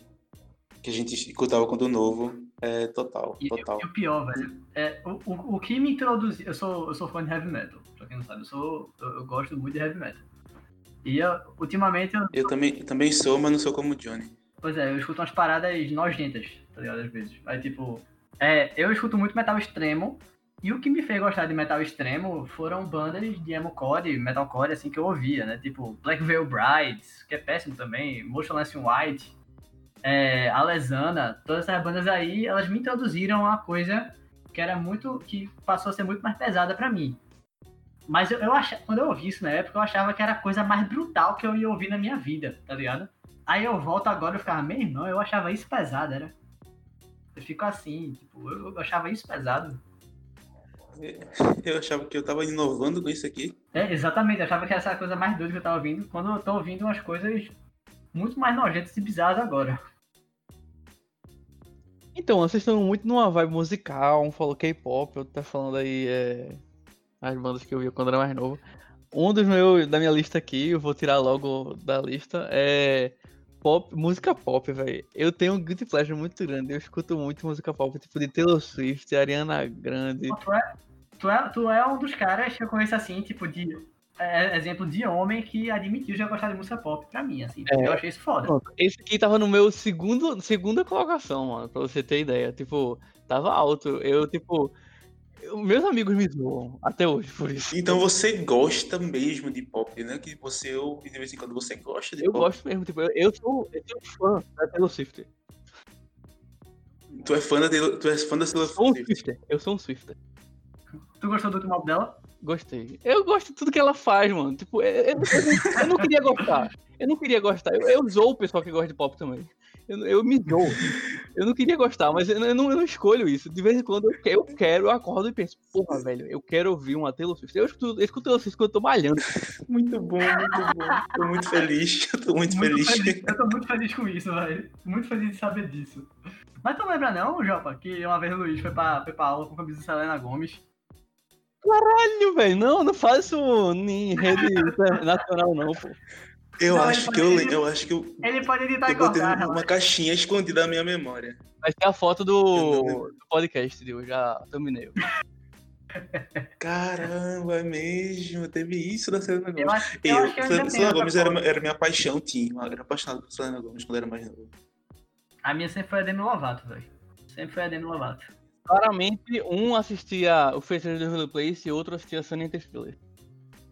que a gente escutava quando novo é total. E, total. e o pior, velho, é, o, o, o que me introduziu. Eu sou, eu sou fã de heavy metal, pra quem não sabe, eu, sou, eu, eu gosto muito de heavy metal. E eu, ultimamente eu. Eu também, também sou, mas não sou como o Johnny. Pois é, eu escuto umas paradas nojentas, tá ligado? Às vezes. Aí, tipo. É, eu escuto muito metal extremo. E o que me fez gostar de metal extremo foram bandas de emocore, metalcore, assim, que eu ouvia, né? Tipo, Black Veil Brides, que é péssimo também, Motionless in White, é, Alesana, todas essas bandas aí, elas me introduziram a coisa que era muito, que passou a ser muito mais pesada para mim. Mas eu, eu achava, quando eu ouvi isso na época, eu achava que era a coisa mais brutal que eu ia ouvir na minha vida, tá ligado? Aí eu volto agora e ficava, meu irmão, eu achava isso pesado, era. Eu fico assim, tipo, eu, eu achava isso pesado. Eu achava que eu tava inovando com isso aqui. É, exatamente, eu achava que essa coisa mais doida que eu tava ouvindo, quando eu tô ouvindo umas coisas muito mais nojentas e bizarras agora. Então, vocês estão muito numa vibe musical, um falou K-pop, outro tá falando aí é, as bandas que eu via quando era mais novo. Um dos meus, da minha lista aqui, eu vou tirar logo da lista, é pop, música pop, velho. Eu tenho um guilty pleasure muito grande. Eu escuto muito música pop, tipo de Taylor Swift, Ariana Grande. Tu é, tu é, tu é um dos caras que eu conheço assim, tipo, de é, exemplo de homem que admitiu já gostar de música pop pra mim, assim. É, eu achei isso foda. Esse aqui tava no meu segundo, segunda colocação, mano, pra você ter ideia. Tipo, tava alto. Eu, tipo, meus amigos me zoam até hoje por isso. Então você gosta mesmo de pop, né? Que você ouve de vez em quando você gosta de eu pop. Eu gosto mesmo, tipo, eu, eu, sou, eu sou fã da Taylor Swift. Tu é fã da Taylor, tu és fã da Taylor Swift? Um Swifter. Eu sou um Swifter. Tu gostou do último álbum dela? Gostei. Eu gosto de tudo que ela faz, mano. Tipo, eu, eu, eu, eu não queria gostar. Eu não queria gostar. Eu, eu o pessoal que gosta de pop também. Eu, eu me dou. Eu não queria gostar, mas eu não, eu não escolho isso. De vez em quando eu, eu quero, eu acordo e penso, porra, velho, eu quero ouvir uma Taylor Swift. Eu escuto, eu escuto Taylor Swift quando eu tô malhando. Muito bom, muito bom. Tô muito feliz. Eu tô muito, muito feliz. feliz. Eu tô muito feliz com isso, velho. Muito feliz de saber disso. Mas tu lembra não, Jopa, que uma vez o Luiz foi pra, foi pra aula com a camisa de Selena Gomes? Caralho, velho. Não, não faço em rede nacional, não, pô. Eu não, acho que eu lembro, eu acho que eu. Ele pode editar eu botei uma, uma caixinha escondida na minha memória. Vai ser a foto do, do podcast, eu já terminei. Caramba, é mesmo. Teve isso da Selena Gomes. Eu, acho, eu, eu acho que eu Selena Gomes era, era minha paixão, tinha. Eu era apaixonado por Selena Gomes quando era mais novo. A minha sempre foi a Demi Lovato, velho. Sempre foi a Demi Lovato. Claramente, um assistia o Faces do Hulu Place e outro assistia Sunny Interstellar.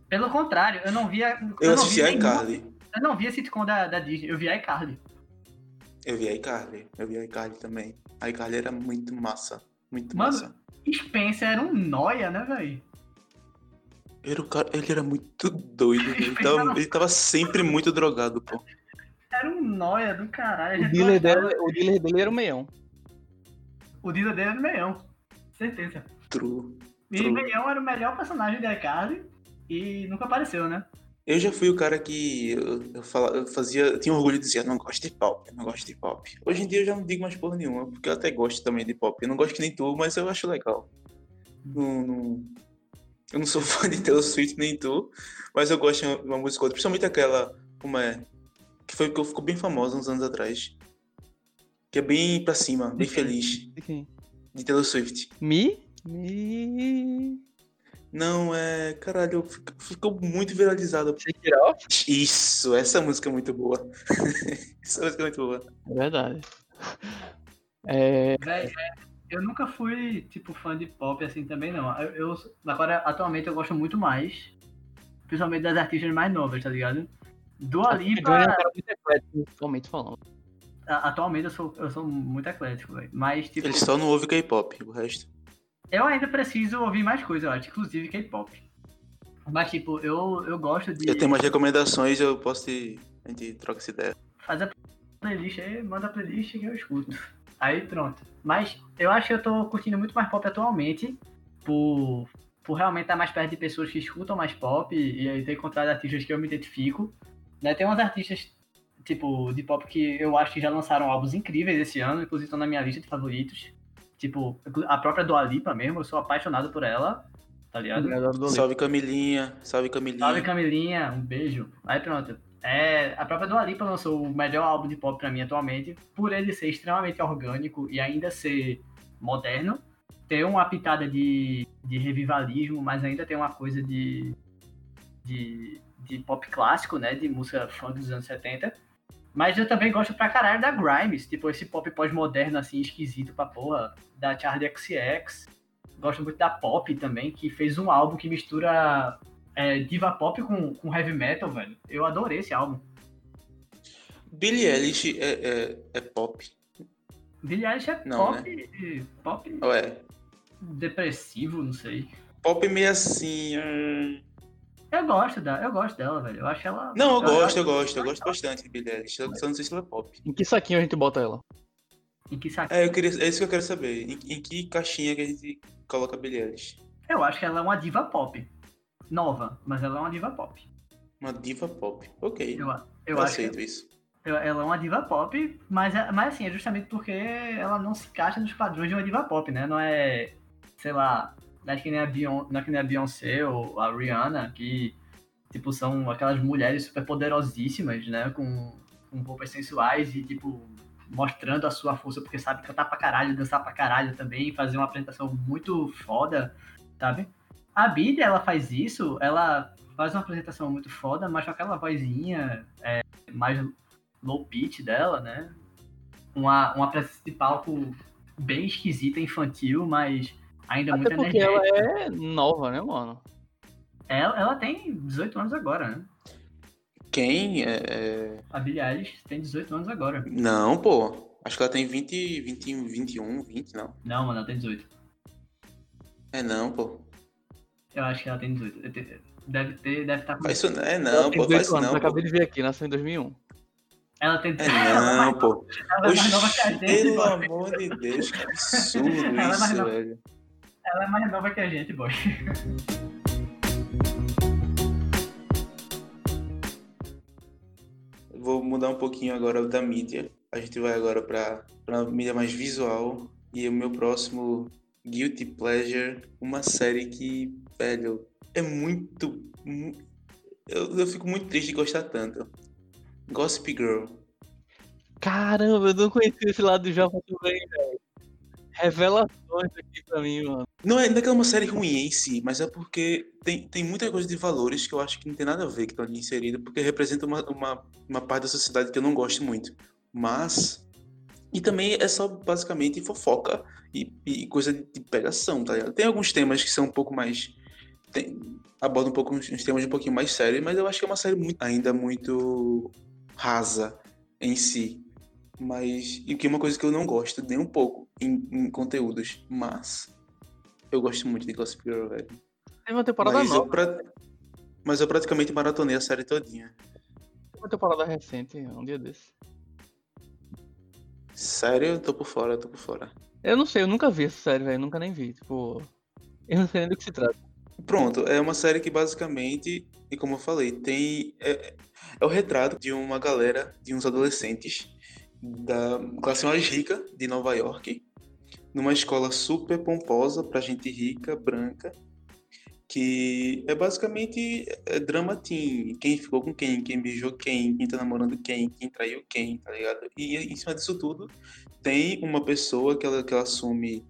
Pelo contrário, eu não via. Eu, eu assisti a iCarly. Eu não via sitcom da, da Disney, eu via a iCarly. Eu vi a iCarly, eu vi a iCarly também. A iCarly era muito massa. Muito Mano, massa. Spencer era um noia, né, velho? Era o cara, ele era muito doido. Ele tava, ele tava sempre muito drogado, pô. Era um noia do caralho. O dealer, dele, o dealer dele era o meião. O dealer dele era o meião. Certeza. True. E o meião era o melhor personagem da iCarly e nunca apareceu, né? Eu já fui o cara que eu, eu, falava, eu fazia, eu tinha orgulho de dizer, não gosto de pop, não gosto de pop. Hoje em dia eu já não digo mais porra nenhuma, porque eu até gosto também de pop. Eu não gosto que nem tu, mas eu acho legal. Não, não, eu não sou fã de Taylor Swift nem tu, mas eu gosto de uma música outra, principalmente aquela, como é, que foi que ficou bem famosa uns anos atrás. Que é bem pra cima, bem feliz. De Taylor Swift. Me? Me. Não, é. Caralho, ficou muito viralizado. Shake It Off? Isso, essa música é muito boa. essa música é muito boa. É verdade. É... eu nunca fui, tipo, fã de pop assim também, não. Eu, eu- agora, atualmente, eu gosto muito mais, principalmente das artistas mais novas, tá ligado? Dua Johnny é musicalmente falando. a- atualmente eu sou, eu sou muito eclético, velho. Mas, tipo, Ele só não ouve K-pop, o resto. Eu ainda preciso ouvir mais coisa, eu acho, inclusive K-pop. Mas, tipo, eu, eu gosto de Eu tenho umas recomendações, eu posso te. A gente troca essa ideia. fazer a playlist aí, manda a playlist que eu escuto. Aí pronto. Mas eu acho que eu tô curtindo muito mais pop atualmente, por, por realmente estar mais perto de pessoas que escutam mais pop e aí ter encontrado artistas que eu me identifico. Né? Tem uns artistas, tipo, de pop que eu acho que já lançaram álbuns incríveis esse ano, inclusive estão na minha lista de favoritos. Tipo, a própria Dua Lipa mesmo, eu sou apaixonado por ela, tá ligado? Salve Camilinha, salve Camilinha. Salve Camilinha, um beijo. Aí pronto. É, a própria Dua Lipa lançou o melhor álbum de pop pra mim atualmente, por ele ser extremamente orgânico e ainda ser moderno. Tem uma pitada de, de revivalismo, mas ainda tem uma coisa de, de, de pop clássico, né? De música funk dos anos 70. Mas eu também gosto pra caralho da Grimes, tipo esse pop pós-moderno, assim, esquisito pra porra, da Charlie XX. Gosto muito da Pop também, que fez um álbum que mistura é, diva pop com, com heavy metal, velho. Eu adorei esse álbum. Billie Eilish é, é, é pop. Billie Eilish é Não, pop, pop Ou é? depressivo, não sei. Pop meio assim. hum. Eu gosto da, eu gosto dela, velho. Eu acho ela. Não, eu gosto, eu gosto, eu gosto bastante de Billie Eilish. Só não sei se ela é pop. Em que saquinho a gente bota ela? Em que saco. É, eu queria, é isso que eu quero saber. Em, em que caixinha que a gente coloca Billie Eilish? Eu acho que ela é uma diva pop. Nova, mas ela é uma diva pop. Uma diva pop. Ok. Eu, Eu, eu que aceito isso. ela é uma diva pop, mas, é- mas assim, é justamente porque ela não se encaixa nos padrões de uma diva pop, né? Não é, sei lá, não é que nem a, não é que nem a Beyoncé ou a Rihanna, que, tipo, são aquelas mulheres super poderosíssimas, né? Com, com roupas sensuais e, tipo, mostrando a sua força, porque sabe cantar pra caralho, dançar pra caralho também, fazer uma apresentação muito foda, sabe? A Billie, ela faz isso, ela faz uma apresentação muito foda, mas com aquela vozinha é, mais low pitch dela, né? Uma, uma presença de palco bem esquisita, infantil, mas ainda muito Até porque energética. ela é nova, né, mano? Ela, ela tem 18 anos agora, né? Quem? É, é- A Billie Eilish tem 18 anos agora. Não, pô. Acho que ela tem 20, 21, 21, 20, não. Não, mano, ela tem 18. É não, pô. Eu acho que ela tem 18. Eu te- Deve ter, deve estar com... Faz isso não. É Ela não, tem pô. 18 Faz isso anos, não. Pô. acabei de ver aqui, nasceu em 2001. Ela tem É não, pô. Ela é mais nova que a gente, pelo amor de Deus, que absurdo Ela é mais isso, nova. velho. Ela é mais nova que a gente, boy. Vou mudar um pouquinho agora da mídia. A gente vai agora para a mídia mais visual. E o meu próximo Guilty Pleasure, uma série que, velho, é muito. mu- Eu, eu fico muito triste de gostar tanto. Gossip Girl. Caramba, eu não conhecia esse lado do Java também, velho. Revelações aqui pra mim, mano. Não é, não é que é uma série ruim em si, mas é porque tem, tem muita coisa de valores que eu acho que não tem nada a ver que estão ali inseridos, porque representa uma, uma, uma parte da sociedade que eu não gosto muito. Mas. E também é só basicamente fofoca e, e coisa de, pegação, tá ligado? Tem alguns temas que são um pouco mais. Tem, abordam um pouco uns, uns temas um pouquinho mais sérios, mas eu acho que é uma série muito, ainda muito rasa em si. Mas. E que é uma coisa que eu não gosto nem um pouco em, em conteúdos. Mas. Eu gosto muito de Gossip Girl, velho. Teve uma temporada Mas eu, nova, pra... mas eu praticamente maratonei a série todinha. teve uma temporada recente, um dia desse. Sério, eu tô por fora, eu tô por fora. Eu não sei, eu nunca vi essa série, velho. Nunca nem vi. Tipo, eu não sei nem do que se trata. Pronto, é uma série que basicamente, e como eu falei, tem. É, é o retrato de uma galera, de uns adolescentes da classe mais rica de Nova York, numa escola super pomposa pra gente rica, branca, que é basicamente é. Quem ficou com quem, quem beijou quem, quem tá namorando quem, quem traiu quem, tá ligado? E em cima disso tudo, tem uma pessoa que ela, que ela assume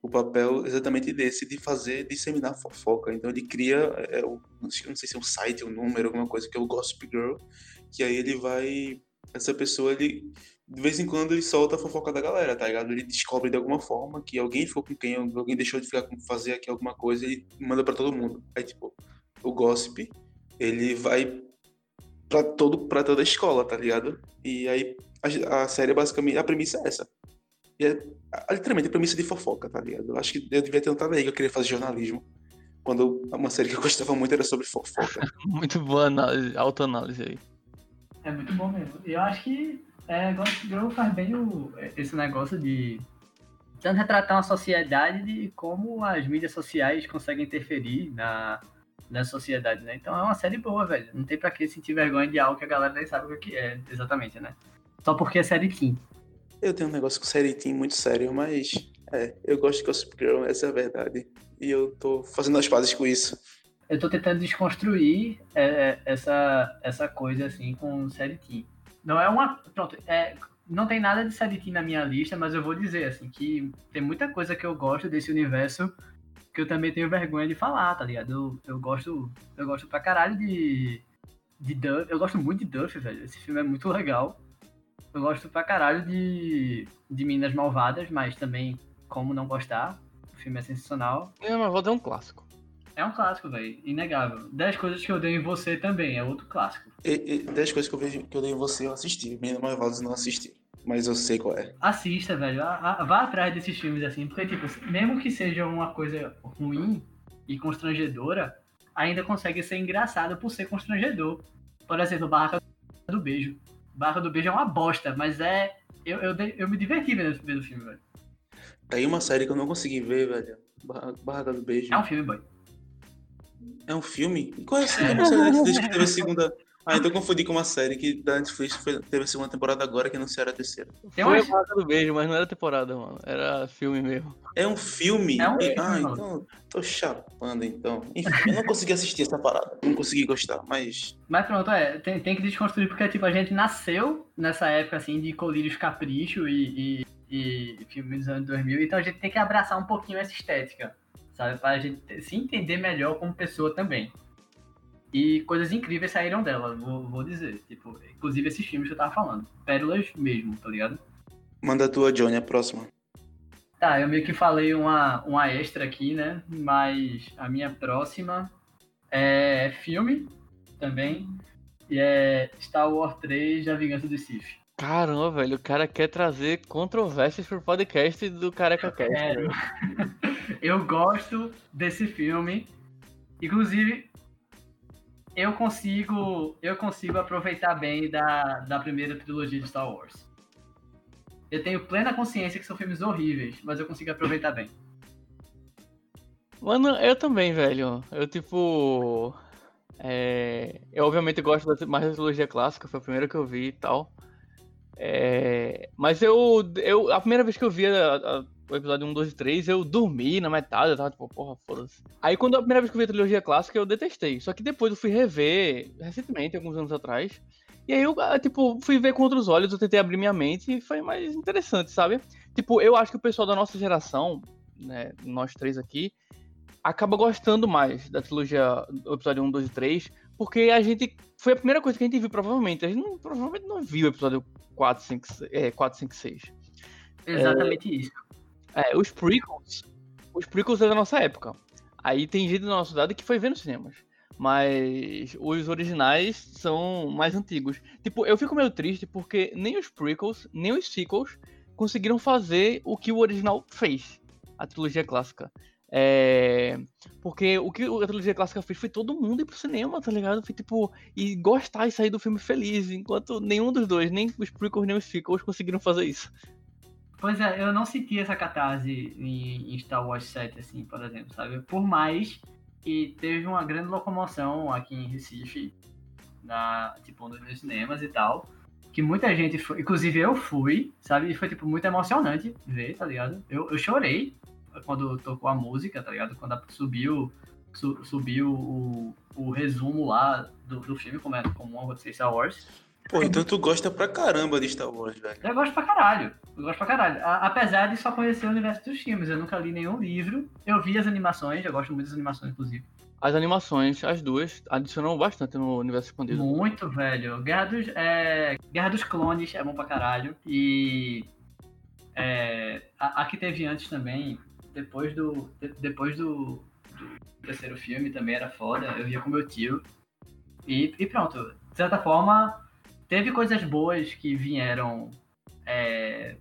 o papel exatamente desse, de fazer, disseminar fofoca. Então ele cria, é, o- não sei se é um site, um número, alguma coisa, que é o Gossip Girl, que aí ele vai essa pessoa, ele de vez em quando ele solta a fofoca da galera, tá ligado? Ele descobre de alguma forma que alguém ficou com quem, alguém deixou de ficar com fazer aqui alguma coisa e manda para todo mundo. Aí, tipo, o gossip, ele vai para todo para toda a escola, tá ligado? E aí a, a série basicamente a premissa é essa. E é literalmente a premissa de fofoca, tá ligado? Eu acho que eu devia ter notado aí que eu queria fazer jornalismo. Quando uma série que eu gostava muito era sobre fofoca. muito boa análise, autoanálise aí. É muito bom mesmo. Eu acho que é, Ghost Girl faz bem o, esse negócio de tanto retratar uma sociedade de como as mídias sociais conseguem interferir na, na sociedade, né? Então é uma série boa, velho. Não tem pra que sentir vergonha de algo que a galera nem sabe o que é, exatamente, né? Só porque é série Teen. Eu tenho um negócio com série Teen muito sério, mas é, eu gosto de Gossip Girl, essa é a verdade. E eu tô fazendo as pazes com isso. Eu tô tentando desconstruir é, é essa, essa coisa assim com série Teen. Não é uma. Pronto, é, não tem nada de Teen na minha lista, mas eu vou dizer assim que tem muita coisa que eu gosto desse universo que eu também tenho vergonha de falar, tá ligado? Eu, eu gosto. Eu gosto pra caralho de. De Duff. Eu gosto muito de Duff, velho. Esse filme é muito legal. Eu gosto pra caralho de. De Minas Malvadas, mas também como não gostar. O filme é sensacional. Malvadas é um clássico. É um clássico, velho. Inegável. 10 coisas que eu dei em você também, é outro clássico. 10 coisas que eu, vejo, que eu dei em você, eu assisti. Minas Malvadas não assisti. Mas eu sei qual é. Assista, velho. Vá atrás desses filmes, assim. Porque, tipo, mesmo que seja uma coisa ruim e constrangedora, ainda consegue ser engraçado por ser constrangedor. Por exemplo, Barraca do Beijo. Barraca do Beijo é uma bosta, mas é. Eu, eu, eu me diverti vendo, o filme, velho. Aí uma série que eu não consegui ver, velho. Barraca do Beijo. É um filme, boy. É um filme? E qual é a segunda série desde que teve a segunda. Ah, então confundi com uma série que da Netflix foi, teve a segunda temporada agora que anunciaram a terceira. Tem uma Barraca do Beijo, mas não era temporada, mano. Era filme mesmo. É um filme? É um filme ah, então tô chapando então. Enfim, eu não consegui assistir essa parada. Não consegui gostar, mas. Mas pronto, é, tem, tem que desconstruir, porque tipo, a gente nasceu nessa época assim de colírios capricho e, e, e filmes dos anos 2000, então a gente tem que abraçar um pouquinho essa estética sabe? Para a gente se entender melhor como pessoa também. E coisas incríveis saíram dela, vou, vou dizer. Tipo, inclusive esses filmes que eu tava falando. Pérolas mesmo, tá ligado? Manda a tua, Johnny, a próxima. Tá, eu meio que falei uma, uma extra aqui, né? Mas a minha próxima é filme também. E é Star Wars 3, A Vingança do Sith. Caramba, velho, o cara quer trazer controvérsias pro podcast do Careca Cast. Quero. eu gosto desse filme. Inclusive, eu consigo, eu consigo aproveitar bem da, da primeira trilogia de Star Wars. Eu tenho plena consciência que são filmes horríveis, mas eu consigo aproveitar bem. Mano, eu também, velho. Eu, tipo. É... Eu, obviamente, gosto mais da trilogia clássica, foi a primeira que eu vi e tal. É, mas eu, eu. A primeira vez que eu vi a, a, o episódio 1, 2 e 3, eu dormi na metade, eu tava tipo, porra, foda-se. Aí quando a primeira vez que eu vi a trilogia clássica, eu detestei. Só que depois eu fui rever, recentemente, alguns anos atrás. E aí eu, ah, tipo, fui ver com outros olhos, eu tentei abrir minha mente e foi mais interessante, sabe? Tipo, eu acho que o pessoal da nossa geração, né, nós três aqui, acaba gostando mais da trilogia do episódio 1, 2 e 3, porque a gente. Foi a primeira coisa que a gente viu, provavelmente. A gente não, provavelmente não viu o episódio 4, 5, é, 4 5, 6. Exatamente é, isso. É, os prequels. Os prequels é da nossa época. Aí tem gente da nossa cidade que foi ver nos cinemas. Mas os originais são mais antigos. Tipo, eu fico meio triste porque nem os prequels, nem os sequels conseguiram fazer o que o original fez. A trilogia clássica. É... Porque o que a trilogia clássica fez foi todo mundo ir pro cinema, tá ligado? Foi tipo, e gostar e sair do filme feliz, enquanto nenhum dos dois, nem os prequels nem os sequels conseguiram fazer isso. Pois é, eu não senti essa catarse em, Star Wars 7, assim, por exemplo, sabe? Por mais que teve uma grande locomoção aqui em Recife, na, tipo, nos meus cinemas e tal, que muita gente foi, inclusive eu fui, sabe? E foi, tipo, muito emocionante ver, tá ligado? Eu, eu chorei quando tocou a música, tá ligado? Quando subiu, su, subiu o, o resumo lá do, do filme, como é comum acontecer Star Wars. Pô, então tu gosta pra caramba de Star Wars, velho. Eu gosto pra caralho. Eu gosto pra caralho. A, apesar de só conhecer o universo dos filmes, eu nunca li nenhum livro. Eu vi as animações, eu gosto muito das animações, inclusive. as animações, as duas, adicionam bastante no universo expandido. Muito, velho. Guerra dos, é... Guerra dos Clones é bom pra caralho. E. É... A, a que teve antes também, depois do. de- depois do, do terceiro filme também era foda. Eu via com meu tio. E, e pronto. De certa forma, teve coisas boas que vieram é,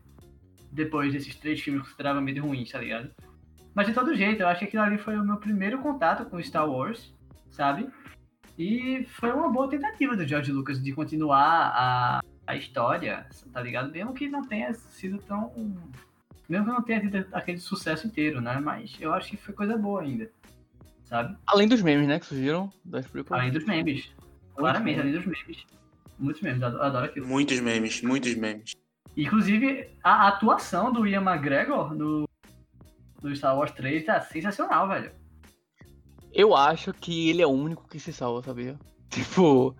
depois desses três filmes consideravelmente ruins, tá ligado? Mas de todo jeito, eu acho que aquilo ali foi o meu primeiro contato com Star Wars, sabe? E foi uma boa tentativa do George Lucas de continuar a, a história, tá ligado? Mesmo que não tenha sido tão. Mesmo que não tenha tido aquele sucesso inteiro, né? Mas eu acho que foi coisa boa ainda, sabe? Além dos memes, né, que surgiram das prequels. Além dos memes. Claramente, além dos memes. Muitos memes, eu adoro, aquilo. Muitos memes, muitos memes. Inclusive, a atuação do Ian McGregor no, no Star Wars 3 tá sensacional, velho. Eu acho que ele é o único que se salva, sabia? Tipo,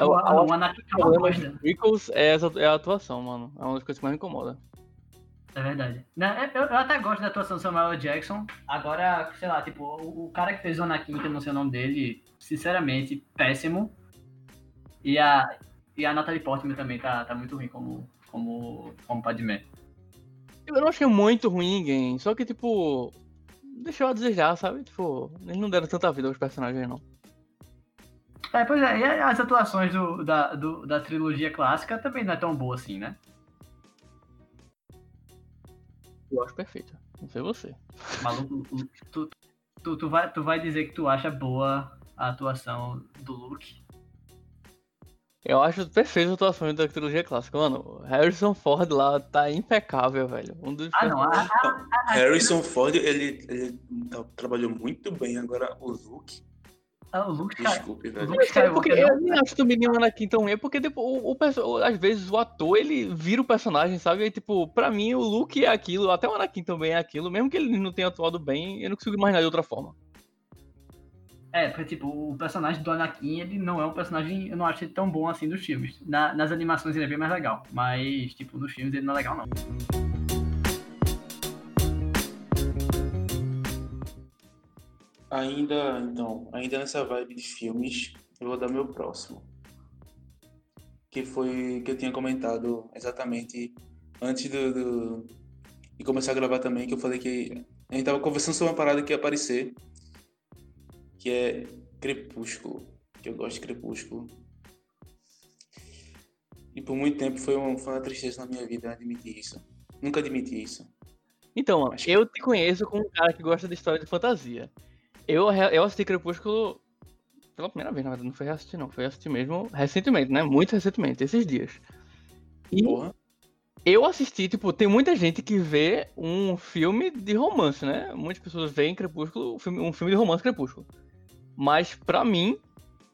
O, eu acho o Anakin é prequels é, essa- é a atuação, mano. É uma das coisas que mais me incomoda. É verdade. Né, Eu, eu até gosto da atuação do Samuel. Jackson. Agora, sei lá, tipo, o, o cara que fez o Anakin, que eu não sei o nome dele, sinceramente, péssimo. E a, e a Natalie Portman também tá, tá muito ruim como, como, como Padmé. Eu não achei muito ruim ninguém, só que, tipo, deixou a desejar, sabe? Tipo, eles não deram tanta vida aos personagens, não. É, pois é, e as atuações do, da, do- da trilogia clássica também não é tão boa assim, né? Eu acho perfeita. Não sei você. Maluco, tu, tu, tu, vai, tu vai dizer que tu acha boa a atuação do Luke. Eu acho perfeita a atuação da trilogia clássica. Mano, Harrison Ford lá tá impecável, velho. Um dos Ah, não. A, personagens- a, a, a, Harrison Ford, ele, ele tá- trabalhou muito bem. Agora, o Luke, a- o Luke, desculpe, velho. Luke É porque eu nem acho que o menino Anakin tão ruim, é porque depois, o, o às vezes o ator ele vira o personagem, sabe? E, tipo, pra mim o Luke é aquilo, até o Anakin também é aquilo, mesmo que ele não tenha atuado bem, eu não consigo imaginar de outra forma. É, porque, tipo, o personagem do Anakin, ele não é um personagem, eu não acho ele tão bom assim dos filmes. Na- nas animações ele é bem mais legal, mas, tipo, nos filmes ele não é legal, não. Ainda, então, ainda nessa vibe de filmes, eu vou dar meu próximo. Que foi que eu tinha comentado exatamente antes do, do- de começar a gravar também, que eu falei que a gente tava conversando sobre uma parada que ia aparecer, que é Crepúsculo, que eu gosto de Crepúsculo. E por muito tempo foi, um, foi uma tristeza na minha vida admitir isso. Nunca admiti isso. Então, Acho que- eu te conheço como um cara que gosta de história de fantasia. Eu, eu assisti Crepúsculo pela primeira vez, na verdade, não foi reassistir, não. Foi assistir mesmo recentemente, né? Muito recentemente, esses dias. E Porra. eu assisti, tipo, tem muita gente que vê um filme de romance, né? Muitas pessoas veem Crepúsculo, um filme de romance Crepúsculo. Mas, pra mim,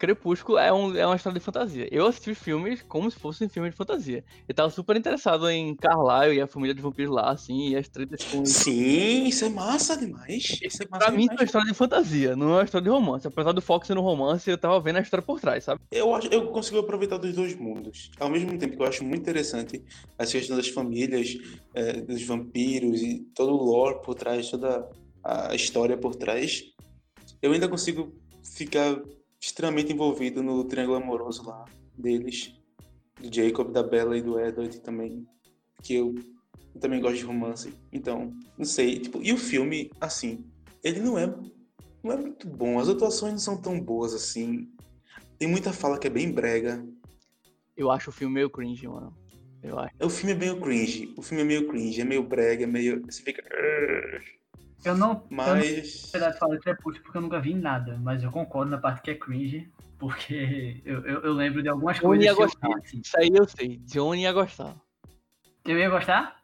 Crepúsculo é, um, é uma história de fantasia. Eu assisti os filmes como se fossem filmes de fantasia. Eu tava super interessado em Carlyle e a família de vampiros lá, assim, e as tretas com Sim, isso é massa demais. Isso é massa Pra mim, isso é demais. uma história de fantasia, não é uma história de romance. Apesar do foco ser no romance, eu tava vendo a história por trás, sabe? Eu, acho, eu consigo aproveitar dos dois mundos. Ao mesmo tempo que eu acho muito interessante as questões das famílias, eh, dos vampiros e todo o lore por trás, toda a história por trás, eu ainda consigo ficar extremamente envolvido no triângulo amoroso lá deles, do Jacob, da Bella e do Edward também, que eu, eu também gosto de romance. Então, não sei, tipo, e o filme, assim, ele não é não é muito bom, as atuações não são tão boas assim. Tem muita fala que é bem brega. Eu acho o filme meio cringe, mano. Eu acho. O filme é meio cringe. O filme é meio cringe, é meio brega, é meio. Você fica. Eu não, eu não Mas. Na verdade, falo Crepúsculo porque eu nunca vi nada, mas eu concordo na parte que é cringe, porque eu, eu, eu lembro de algumas Eu coisas ia que eu gostar. vi, assim. Isso aí eu sei. Johnny ia gostar. Eu ia gostar?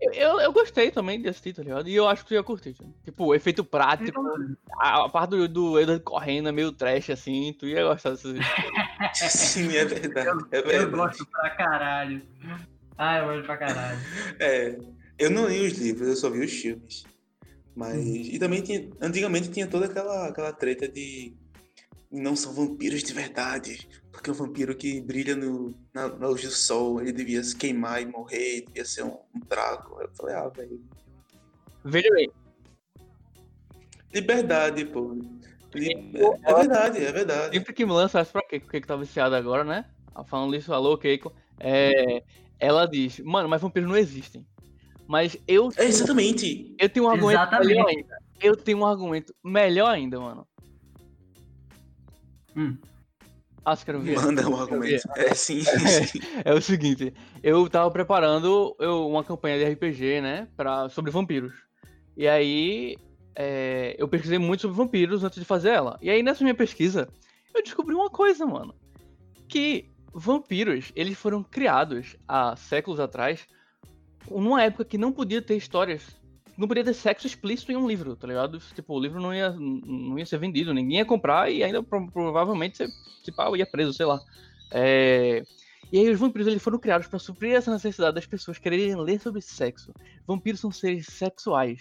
Eu, eu, eu gostei também de assistir, tá ligado? E eu acho que tu ia curtir. tá? Tipo, o efeito prático, a, a parte do, do Edward correndo é meio trash, assim, tu ia gostar dessas Sim, é verdade. É Eu verdade. gosto pra caralho. Ah, eu gosto pra caralho. É, eu não li os livros, eu só vi os filmes. Mas. E também tinha. Antigamente tinha toda aquela, aquela treta de. Não são vampiros de verdade. Porque o vampiro que brilha no, na, na luz do sol, ele devia se queimar e morrer, devia ser um, um Draco. Eu falei, ah, velho. Veja bem, Liberdade, pô. É verdade, é verdade. Sempre que me lança, acho pra quê? Porque que tá viciado agora, né? Falando isso, alô, Keiko. É, ela diz, mano, mas vampiros não existem. Mas eu. É, exatamente. Eu tenho um argumento Exatamente. melhor ainda. Eu tenho um argumento melhor ainda, mano. Hum. Ah, você quer ouvir? Manda um argumento. É sim, sim. É o seguinte, eu tava preparando eu, uma campanha de RPG, né, pra, sobre vampiros. E aí, é, eu pesquisei muito sobre vampiros antes de fazer ela. E aí, nessa minha pesquisa, eu descobri uma coisa, mano. Que vampiros, eles foram criados há séculos atrás, numa época que não podia ter histórias, não podia ter sexo explícito em um livro, tá ligado? Tipo, o livro não ia, não ia ser vendido, ninguém ia comprar e ainda pro- provavelmente você, tipo, ia preso, sei lá. É, E aí os vampiros eles foram criados para suprir essa necessidade das pessoas quererem ler sobre sexo. Vampiros são seres sexuais.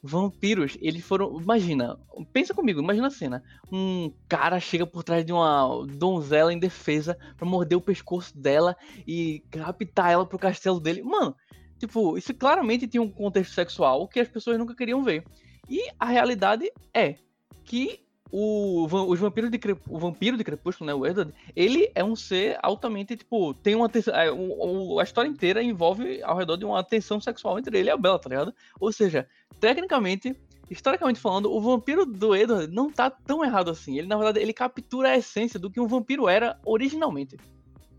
Vampiros, eles foram. Imagina, pensa comigo, imagina a cena. Um cara chega por trás de uma donzela indefesa pra morder o pescoço dela e raptar ela pro castelo dele. Mano, tipo, isso claramente tinha um contexto sexual que as pessoas nunca queriam ver. E a realidade é que o, os vampiros de Crep- o vampiro de Crepúsculo, né, o Edward, ele é um ser altamente, tipo, tem uma tensão. é, a história inteira envolve ao redor de uma tensão sexual entre ele e a Bella, tá ligado? Ou seja, tecnicamente, historicamente falando, o vampiro do Edward não tá tão errado assim. Ele, na verdade, ele captura a essência do que um vampiro era originalmente.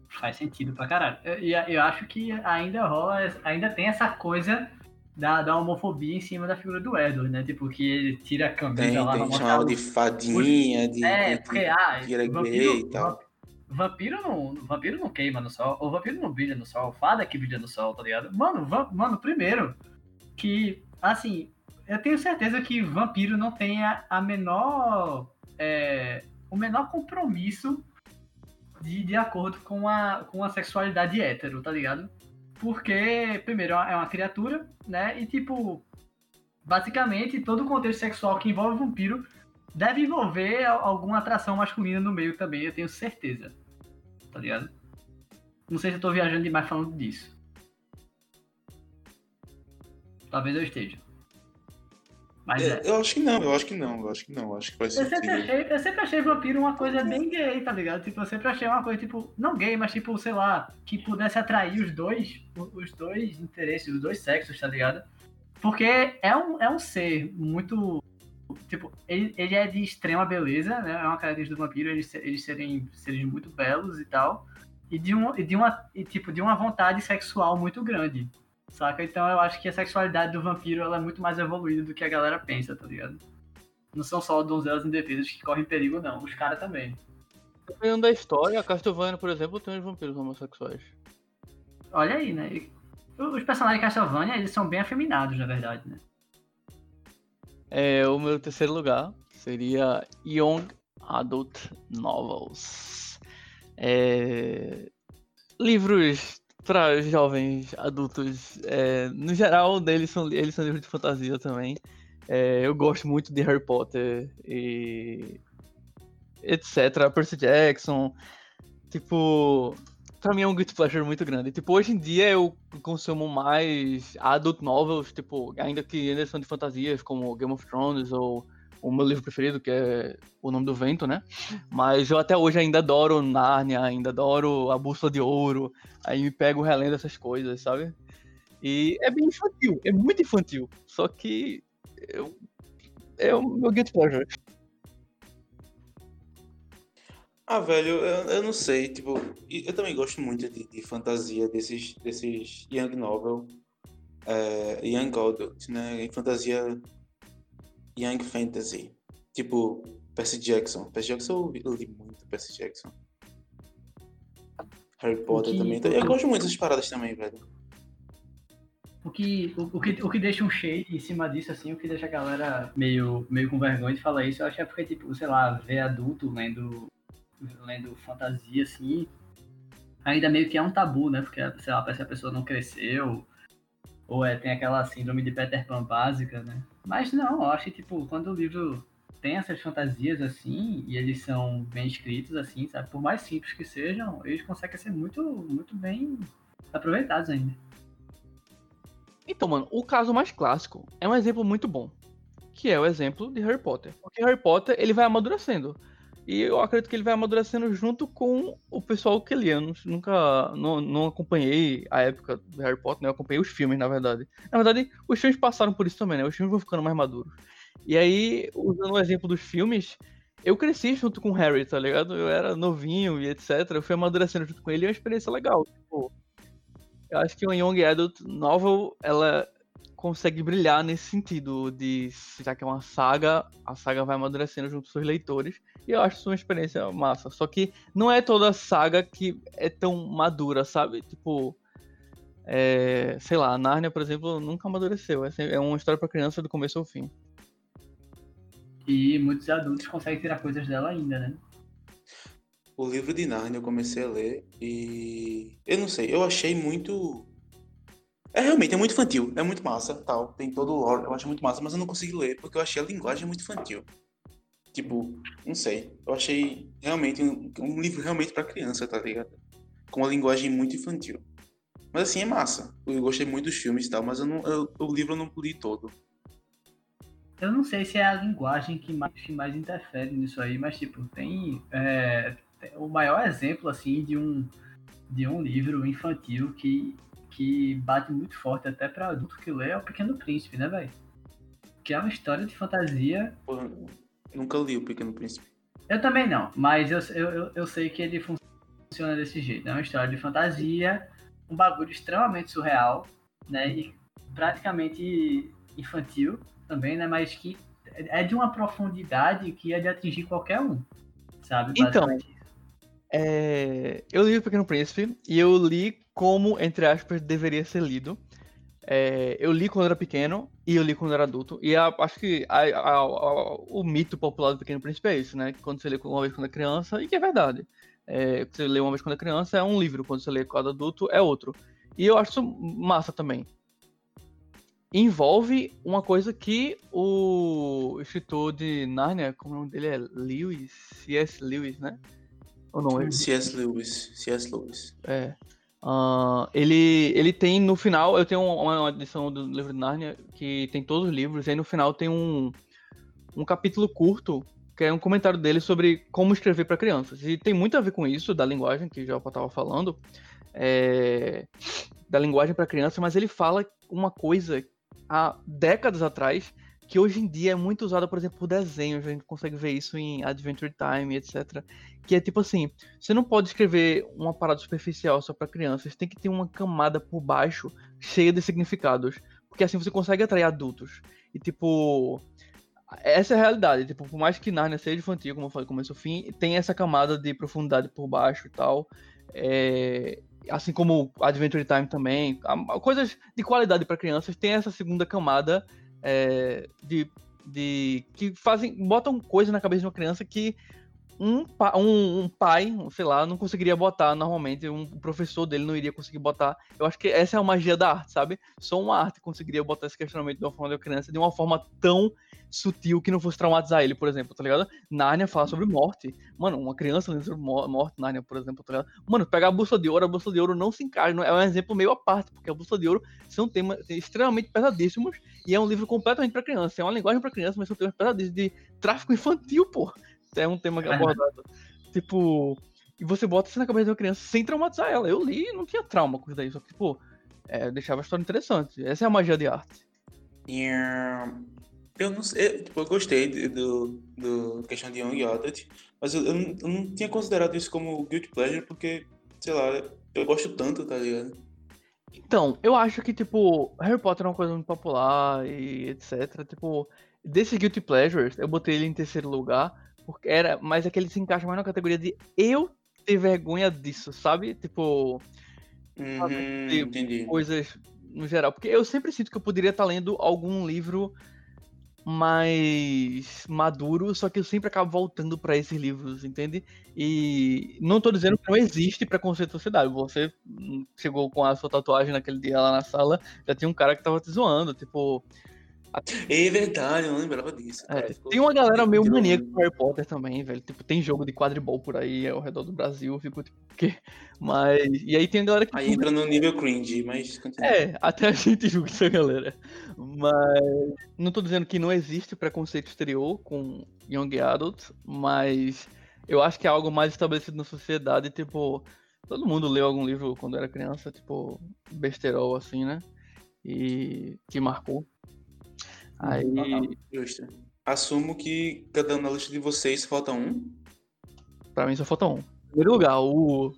Faz sentido pra caralho. E eu, eu acho que ainda rola, ainda tem essa coisa da, da homofobia em cima da figura do Edward, né? Tipo, que ele tira a camisa Tem, lá tem. mostrar Chamava de fadinha, de. É, de- porque, ah, era vampiro, gay e tal. va- vampiro não, vampiro não queima no sol, o vampiro não brilha no sol, fada que brilha no sol, tá ligado? Mano, va- mano, primeiro, que, assim, eu tenho certeza que vampiro não tem a, a menor, é, o menor compromisso de, de acordo com a, com a sexualidade hétero, tá ligado? Porque, primeiro, é uma criatura, né, e tipo, basicamente, todo contexto sexual que envolve vampiro deve envolver al- alguma atração masculina no meio também, eu tenho certeza. Tá ligado? Não sei se eu tô viajando demais falando disso. Talvez eu esteja. Mas é. É, Eu acho que não, eu acho que não, eu acho que não, eu acho que faz Eu sempre, achei, eu sempre achei vampiro uma coisa bem gay, tá ligado? Tipo, eu sempre achei uma coisa, tipo, não gay, mas tipo, sei lá, que pudesse atrair os dois, os dois interesses, os dois sexos, tá ligado? Porque é um, é um ser muito. Tipo, ele, ele é de extrema beleza, né? É uma característica do vampiro, eles, eles serem seres muito belos e tal. E de, um, e de uma. E, tipo, de uma vontade sexual muito grande. Saca? Então eu acho que a sexualidade do vampiro ela é muito mais evoluída do que a galera pensa, tá ligado? Não são só donzelas indefesas que correm perigo, não. Os caras também. Dependendo da história, a Castlevania, por exemplo, tem os vampiros homossexuais. Olha aí, né? E Os personagens de Castlevania, eles são bem afeminados, na verdade, né? É, o meu terceiro lugar seria Young Adult Novels. É, livros para jovens adultos. é, no geral, eles são, eles são livros de fantasia também. É, eu gosto muito de Harry Potter e etc. Percy Jackson. Tipo, pra mim é um guilty pleasure muito grande. Tipo, hoje em dia eu consumo mais adult novels, tipo, ainda que ainda são de fantasias, como Game of Thrones ou o meu livro preferido, que é O Nome do Vento, né? Mas eu até hoje ainda adoro Narnia, ainda adoro A Bússola de Ouro, aí me pego relendo essas coisas, sabe? E é bem infantil, é muito infantil, só que eu, é o meu guilty pleasure. Ah, velho, eu, eu não sei, tipo, eu também gosto muito de, de fantasia desses, desses Young Novel, é, Young Adult, né, em fantasia Young Fantasy, tipo Percy Jackson, Percy Jackson eu, li- muito Percy Jackson, Harry Potter que- também, então, eu gosto muito dessas paradas também, velho. O que, o, o que, o que deixa um shade em cima disso, assim, o que deixa a galera meio, meio com vergonha de falar isso, eu acho que é porque, tipo, sei lá, ver adulto lendo, lendo fantasia, assim, ainda meio que é um tabu, né? Porque, sei lá, parece que a pessoa não cresceu, ou é, tem aquela síndrome de Peter Pan básica, né? Mas não, eu acho que, tipo, quando o livro tem essas fantasias, assim, e eles são bem escritos, assim, sabe? Por mais simples que sejam, eles conseguem ser muito, muito bem aproveitados ainda. Então, mano, o caso mais clássico é um exemplo muito bom. que é o exemplo de Harry Potter. Porque Harry Potter, ele vai amadurecendo. E eu acredito que ele vai amadurecendo junto com o pessoal que lia. Eu nunca não, não acompanhei a época do Harry Potter, né? Eu acompanhei os filmes, na verdade. Na verdade, os filmes passaram por isso também, né? Os filmes vão ficando mais maduros. E aí, usando o exemplo dos filmes, eu cresci junto com o Harry, tá ligado? Eu era novinho e etc. Eu fui amadurecendo junto com ele e é uma experiência legal. Tipo, eu acho que o Young Adult Novel, ela consegue brilhar nesse sentido de, já que é uma saga, a saga vai amadurecendo junto com seus leitores. E eu acho isso uma experiência massa. Só que não é toda saga que é tão madura, sabe? Tipo, é, sei lá, a Narnia, por exemplo, nunca amadureceu. É uma história para criança do começo ao fim. E muitos adultos conseguem tirar coisas dela ainda, né? O livro de Narnia eu comecei a ler e eu não sei, eu achei muito é realmente é muito infantil, é muito massa, tal, tem todo o lore, eu acho muito massa, mas eu não consegui ler porque eu achei a linguagem muito infantil. Tipo, não sei, eu achei realmente um, um livro realmente para criança, tá ligado? Com uma linguagem muito infantil. Mas assim, é massa. Eu gostei muito dos filmes e tal, mas eu não, eu, o livro eu não li todo. Eu não sei se é a linguagem que mais, que mais interfere nisso aí, mas tipo, tem, é, tem o maior exemplo assim de um de um livro infantil que, que bate muito forte até para adulto que lê é o Pequeno Príncipe, né, velho? Que é uma história de fantasia. Pô, nunca li o Pequeno Príncipe. Eu também não, mas eu, eu, eu sei que ele funciona desse jeito. É uma história de fantasia, um bagulho extremamente surreal, né? E praticamente infantil também, né? Mas que é de uma profundidade que é de atingir qualquer um, sabe? Então, é... eu li o Pequeno Príncipe e eu li como, entre aspas, deveria ser lido. É... eu li quando era pequeno e eu li quando era adulto. E a, acho que a, a, o mito popular do Pequeno Príncipe é isso, né? Que quando você lê uma vez quando é criança, e que é verdade. É, você lê uma vez quando é criança é um livro, quando você lê quando é adulto é outro. E eu acho isso massa também envolve uma coisa que o escritor de Narnia, como o nome dele é Lewis, C.S. Lewis, né? Ou não? C.S. Lewis, C.S. Lewis. É. Uh, ele, ele tem no final, eu tenho uma, edição do livro de Narnia que tem todos os livros, e aí no final tem um, um capítulo curto que é um comentário dele sobre como escrever para crianças. E tem muito a ver com isso, da linguagem, que já estava falando, é, da linguagem para criança, mas ele fala uma coisa há décadas atrás, que hoje em dia é muito usada, por exemplo, por desenhos, a gente consegue ver isso em Adventure Time, etc. Que é tipo assim, você não pode escrever uma parada superficial só para crianças, tem que ter uma camada por baixo cheia de significados, porque assim você consegue atrair adultos. E tipo, essa é a realidade, tipo, por mais que Narnia seja infantil, como eu falei, começo ao fim, tem essa camada de profundidade por baixo e tal. É, assim como Adventure Time também, coisas de qualidade para crianças, tem essa segunda camada é, de, de que fazem, botam coisa na cabeça de uma criança que um, um, um, pai, sei lá, não conseguiria botar normalmente, um professor dele não iria conseguir botar. Eu acho que essa é a magia da arte, sabe? Só uma arte conseguiria botar esse questionamento de uma forma de criança, de uma forma tão sutil que não fosse traumatizar ele, por exemplo, tá ligado? Narnia fala sobre morte. Mano, uma criança lendo sobre morte, Narnia, por exemplo, tá ligado? Mano, pegar a bússola de ouro, a bússola de ouro não se encaixa, é um exemplo meio à parte, porque a bússola de ouro são temas extremamente pesadíssimos e é um livro completamente para criança. É uma linguagem para criança, mas são temas pesadíssimos de tráfico infantil, pô é um tema é abordado. tipo, e você bota isso na cabeça de uma criança sem traumatizar ela. Eu li e não tinha trauma com isso daí, só que, tipo, é, deixava a história interessante. Essa é a magia de arte. Eu não sei, tipo, eu gostei do, do questão de Young Adult, mas eu, eu, não, eu, não, tinha considerado isso como guilty pleasure porque, sei lá, eu gosto tanto, tá ligado? Então, eu acho que, tipo, Harry Potter é uma coisa muito popular e etc. Tipo, desse guilty pleasures, eu botei ele em terceiro lugar, porque era, mas é que ele se encaixa mais na categoria de eu ter vergonha disso, sabe? Tipo. Uhum, entendi. coisas no geral. Porque eu sempre sinto que eu poderia estar lendo algum livro mais maduro, só que eu sempre acabo voltando para esses livros, entende? E não tô dizendo que não existe preconceito na sociedade. Você chegou com a sua tatuagem naquele dia lá na sala, já tinha um cara que tava te zoando, tipo, É verdade, eu não lembrava disso. É, tem uma galera meio maníaca com Harry Potter também, velho. Tipo, tem jogo de quadribol por aí ao redor do Brasil, eu fico tipo, o quê? Mas. E aí tem a galera que. Aí entra no nível cringe, mas continua. É, até a gente julga essa galera. Mas. Não tô dizendo que não existe preconceito exterior com Young Adults, mas eu acho que é algo mais estabelecido na sociedade, tipo. Todo mundo leu algum livro quando era criança, tipo, besterol, assim, né? E que marcou. Aí. Justo. Assumo que cada um na lista de vocês falta um. Pra mim só falta um. Em primeiro lugar, o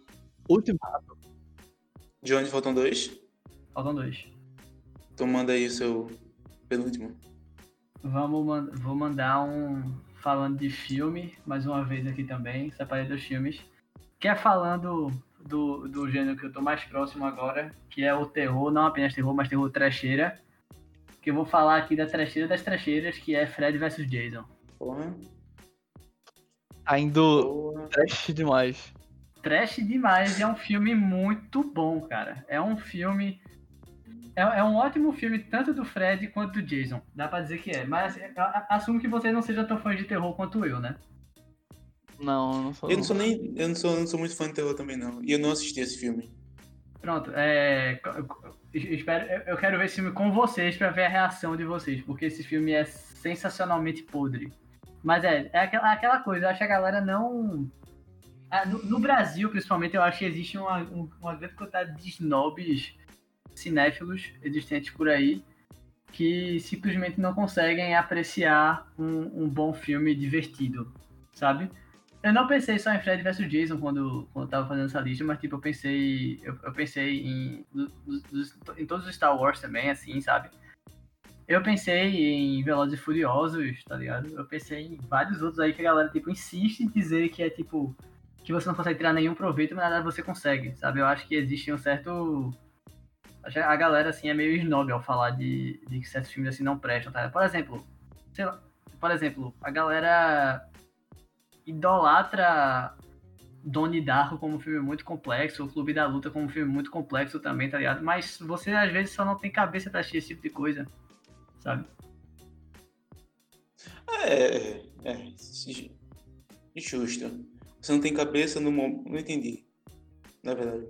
Ultimato. De onde faltam dois? Faltam dois. Então manda aí o seu penúltimo. Vamos, man- vou mandar um falando de filme, mais uma vez aqui também, separei dos filmes. Que é falando do, do gênero que eu tô mais próximo agora, que é o terror, não apenas terror, mas terror trecheira. Que eu vou falar aqui da trecheira das trecheiras, que é Fred vs Jason. Porra. Porra. trash demais. Trash demais, e é um filme muito bom, cara. É um filme. É, é um ótimo filme, tanto do Fred quanto do Jason. Dá pra dizer que é. Mas assim, a- assumo que você não seja tão fã de terror quanto eu, né? Não, eu não sou. Eu não sou nem. Eu não sou, eu não sou muito fã de terror também, não. E eu não assisti esse filme. Pronto, é. Espero, eu- quero ver esse filme com vocês pra ver a reação de vocês, porque esse filme é sensacionalmente podre. Mas é, é aquela, aquela coisa, eu acho que a galera não. No, no Brasil, principalmente, eu acho que existe uma, um- uma grande quantidade de snobs cinéfilos existentes por aí que simplesmente não conseguem apreciar um, um bom filme divertido, sabe? Eu não pensei só em Fred vs Jason quando, quando eu tava fazendo essa lista, mas tipo, eu pensei. Eu, eu pensei em, em todos os Star Wars também, assim, sabe? Eu pensei em Velozes e Furiosos, tá ligado? Eu pensei em vários outros aí que a galera, tipo, insiste em dizer que é tipo. Que você não consegue tirar nenhum proveito, mas nada você consegue, sabe? Eu acho que existe um certo. A galera, assim, é meio snob ao falar de, de que certos filmes assim não prestam, tá? Por exemplo, sei lá. Por exemplo, a galera idolatra Donnie Darko como um filme muito complexo, o Clube da Luta como um filme muito complexo também, tá ligado? Mas você às vezes só não tem cabeça pra assistir esse tipo de coisa, sabe? É, é, é. se- Justo. Você não tem cabeça no momento. Não entendi. Na verdade.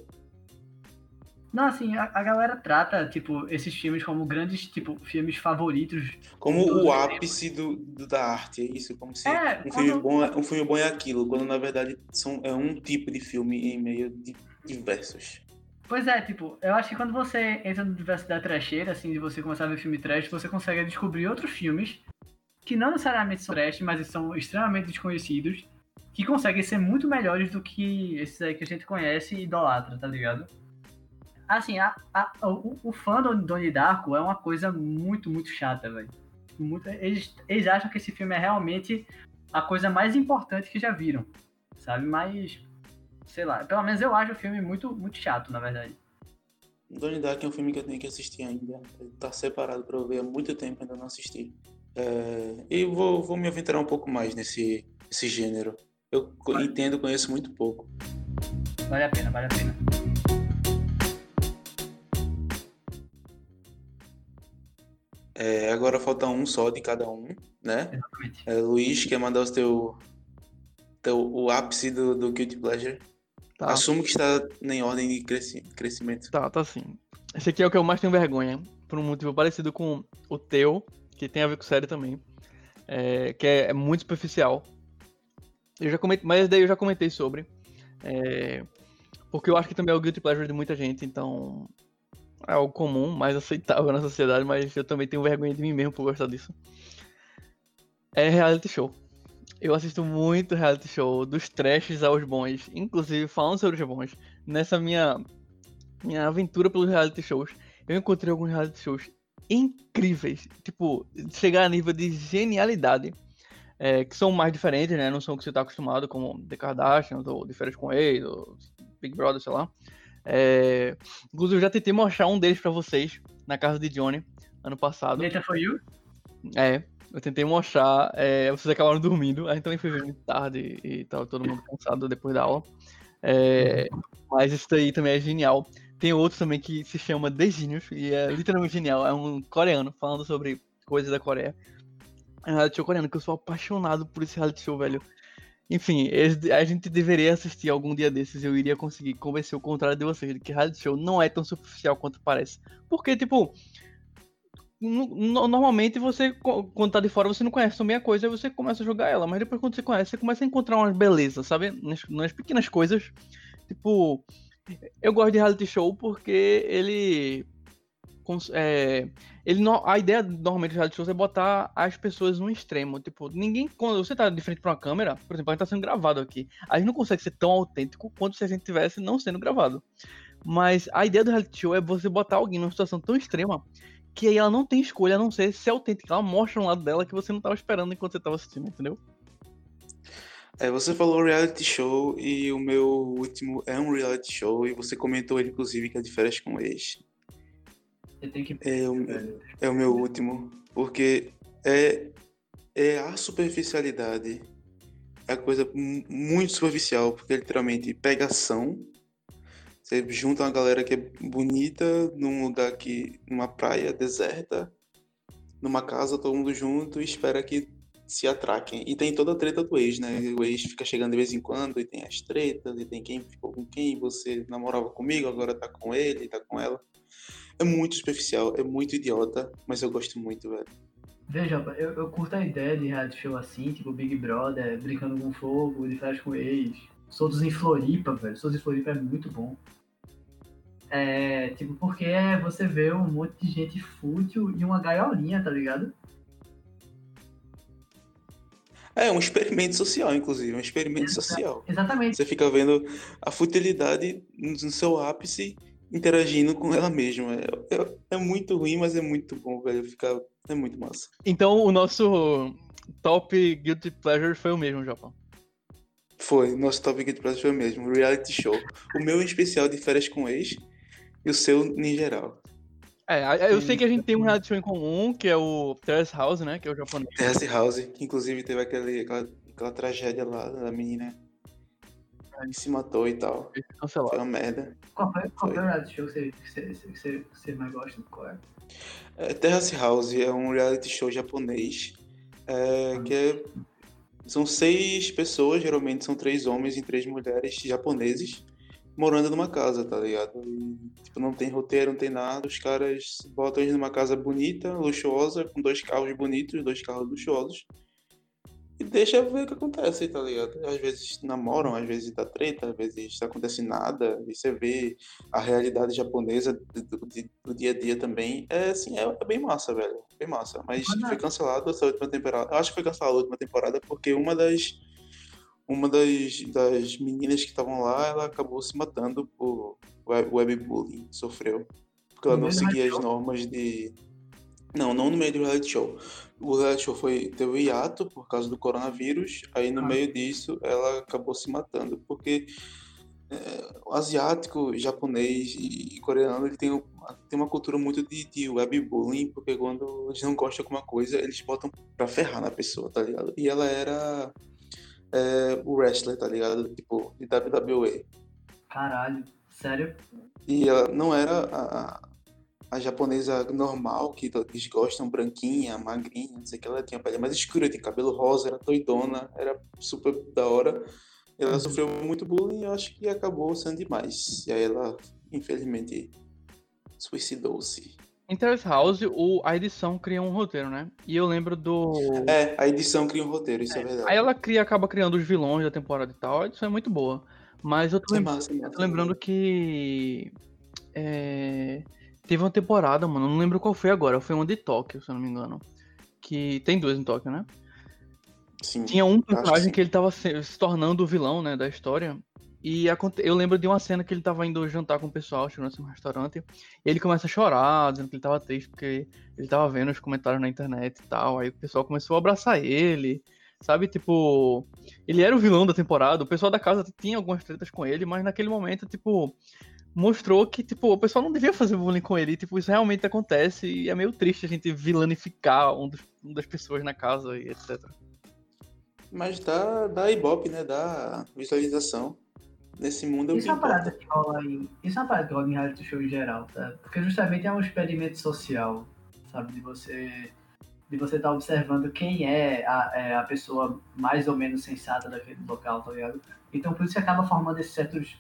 Não, assim, a, a galera trata, tipo, esses filmes como grandes, tipo, filmes favoritos. Como o ápice do, do- da arte, é isso? Como se É, um, filme quando- bom, é- um filme bom é aquilo, quando na verdade são, é um tipo de filme em meio de diversos. Pois é, tipo, eu acho que quando você entra no universo da trecheira, assim, de você começar a ver filme trash, você consegue descobrir outros filmes que não necessariamente são trash, mas são extremamente desconhecidos, que conseguem ser muito melhores do que esses aí que a gente conhece e idolatra, tá ligado? Assim, a, a- o, o fã do Donnie Darko é uma coisa muito, muito chata, velho. Eles, eles acham que esse filme é realmente a coisa mais importante que já viram, sabe? Mas, sei lá, pelo menos eu acho o filme muito, muito chato, na verdade. Donnie Darko é um filme que eu tenho que assistir ainda. Tá separado pra eu ver há muito tempo, ainda não assisti. É, e vou, vou me aventurar um pouco mais nesse, nesse gênero. Eu Vai. entendo, conheço muito pouco. Vale a pena, vale a pena. É, agora falta um só de cada um, né? Exatamente. É, Luiz, quer mandar o teu, teu o ápice do, do Guilty Pleasure? Tá, Assumo que está em ordem de cresci- crescimento. tá, tá sim. Esse aqui é o que eu mais tenho vergonha, por um motivo parecido com o teu, que tem a ver com série também. é, que é, é muito superficial. Eu já comentei, mas daí eu já comentei sobre. é, porque eu acho que também é o guilty pleasure de muita gente, então é algo comum, mais aceitável na sociedade, mas eu também tenho vergonha de mim mesmo por gostar disso. É reality show. Eu assisto muito reality show, dos trashes aos bons, inclusive falando sobre os bons. Nessa minha minha aventura pelos reality shows, eu encontrei alguns reality shows incríveis, tipo, chegar a nível de genialidade, é, que são mais diferentes, né? Não são o que você tá acostumado, como The Kardashians, ou De Férias com Ex, ou Big Brother, sei lá. É, inclusive, eu já tentei mostrar um deles pra vocês, na casa de Johnny, ano passado. Later for You? É, eu tentei mostrar, é, vocês acabaram dormindo, a gente também foi ver muito tarde e tava todo mundo cansado depois da aula. É, mas isso daí também é genial. Tem outro também que se chama The Genius, e é literalmente genial. É um coreano falando sobre coisas da Coreia. É um reality show coreano, que eu sou apaixonado por esse reality show, velho. Enfim, a gente deveria assistir algum dia desses. Eu iria conseguir convencer o contrário de vocês, de que reality show não é tão superficial quanto parece. Porque, tipo, normalmente você, quando tá de fora, você não conhece também a coisa, aí você começa a jogar ela. Mas depois, quando você conhece, você começa a encontrar umas belezas, sabe? Nas, nas pequenas coisas. Tipo, eu gosto de reality show porque ele é, ele a ideia normalmente do reality show é botar as pessoas no extremo. Tipo, ninguém. Quando você tá de frente pra uma câmera, por exemplo, a gente tá sendo gravado aqui. A gente não consegue ser tão autêntico quanto se a gente tivesse não sendo gravado. Mas a ideia do reality show é você botar alguém numa situação tão extrema que aí ela não tem escolha a não ser ser autêntica. Ela mostra um lado dela que você não tava esperando enquanto você tava assistindo, entendeu? É, você falou reality show e o meu último é um reality show e você comentou ele, inclusive, que é de férias com ex. Você tem que... é, o, é o meu último, porque é, é a superficialidade, é a coisa muito superficial, porque literalmente pegação. Você junta uma galera que é bonita num lugar que. numa praia deserta, numa casa, todo mundo junto e espera que se atraquem. E tem toda a treta do ex, né? O ex fica chegando de vez em quando e tem as tretas, e tem quem ficou com quem, você namorava comigo, agora tá com ele, tá com ela. É muito superficial, é muito idiota, mas eu gosto muito, velho. Veja, eu, eu curto a ideia de reality show assim, tipo Big Brother, Brincando com Fogo, de férias com ex. Soltos em Floripa, velho. Soltos em Floripa é muito bom. É, tipo, porque você vê um monte de gente fútil e uma gaiolinha, tá ligado? É um experimento social, inclusive, um experimento social. Exatamente. Você fica vendo a futilidade no seu ápice interagindo com ela mesma. É, é, é, muito ruim, mas é muito bom, velho. Fica, é muito massa. Então o nosso top Guilty Pleasure foi o mesmo, Japão. Foi, nosso top Guilty Pleasure foi o mesmo, reality show. O meu em especial de férias com ex e o seu em geral. É, eu sei que a gente tem um reality show em comum, que é o Terrace House, né? Que é o japonês. Terrace House, que inclusive teve aquele, aquela, aquela tragédia lá da menina que se matou e tal. Foi uma merda. Qual foi, qual foi o reality show que você, que você, que você mais gosta? Qual é? é? Terrace House é um reality show japonês é, que é, são seis pessoas, geralmente são três homens e três mulheres japoneses morando numa casa, tá ligado? E, tipo, não tem roteiro, não tem nada, os caras botam eles numa casa bonita, luxuosa, com dois carros bonitos, dois carros luxuosos e deixa ver o que acontece, tá ligado? Às vezes namoram, às vezes dá treta, às vezes não acontece nada, e você vê a realidade japonesa do, do, do dia a dia também. É assim, é, é, bem massa, velho. Bem massa. Mas foi cancelado essa última temporada. Eu acho que foi cancelada a última temporada porque uma das. Uma das, das meninas que estavam lá, ela acabou se matando por webbullying, sofreu. Porque ela não seguia as normas de. Não, não no meio do reality show o reality show foi, teve um hiato por causa do coronavírus, aí no ah. meio disso ela acabou se matando, porque é, o asiático, japonês e coreano, ele tem, tem uma cultura muito de, de webbullying, porque quando eles não gostam de alguma coisa, eles botam pra ferrar na pessoa, tá ligado? E ela era é, o wrestler, tá ligado? Tipo, de WWE. Caralho, sério? E ela não era a, a japonesa normal, que eles gostam, branquinha, magrinha, não sei o que, ela tinha pele mais escura, tinha cabelo rosa, era doidona, era super da hora. Ela uhum. sofreu muito bullying e eu acho que acabou sendo demais. E aí ela, infelizmente, suicidou-se. Em Terrace House, o, a edição cria um roteiro, né? E eu lembro do. É, a edição cria um roteiro, isso é, é verdade. Aí ela cria, acaba criando os vilões da temporada e tal. A edição é muito boa. Mas eu tô, é massa, é massa, tô lembrando que. É Teve uma temporada, mano, não lembro qual foi agora, foi uma de Tóquio, se eu não me engano. Que tem duas em Tóquio, né? Sim. Tinha um personagem que, ele tava se, se, tornando o vilão, né, da história. E eu lembro de uma cena que ele tava indo jantar com o pessoal, chegando no restaurante. E ele começa a chorar, dizendo que ele tava triste porque ele tava vendo os comentários na internet e tal. Aí o pessoal começou a abraçar ele. Sabe, tipo, ele era o vilão da temporada, o pessoal da casa tinha algumas tretas com ele, mas naquele momento, tipo, mostrou que, tipo, o pessoal não devia fazer bullying com ele. tipo, isso realmente acontece e é meio triste a gente vilanificar um dos, uma das pessoas na casa e etc. Mas dá, dá ibope, né? Dá visualização. Nesse mundo Isso é uma parada que rola em. Isso é uma parada que rola em reality show em geral, tá? Porque justamente é um experimento social, sabe? De você de você estar tá observando quem é a, é a pessoa mais ou menos sensata daquele local, tá ligado? Então por isso que acaba formando esses certos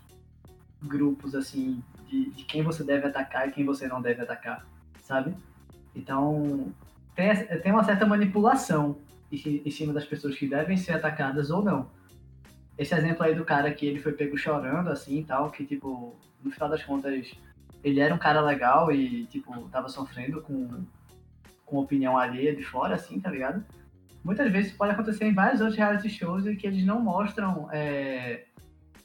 grupos, assim, de, de quem você deve atacar e quem você não deve atacar, sabe? Então tem, tem uma certa manipulação em, cima das pessoas que devem ser atacadas ou não. Esse exemplo aí do cara que ele foi pego chorando, assim, e tal, que, tipo, no final das contas, ele era um cara legal e, tipo, tava sofrendo com com opinião alheia de fora, assim, tá ligado? Muitas vezes pode acontecer em vários outros reality shows em que eles não mostram é,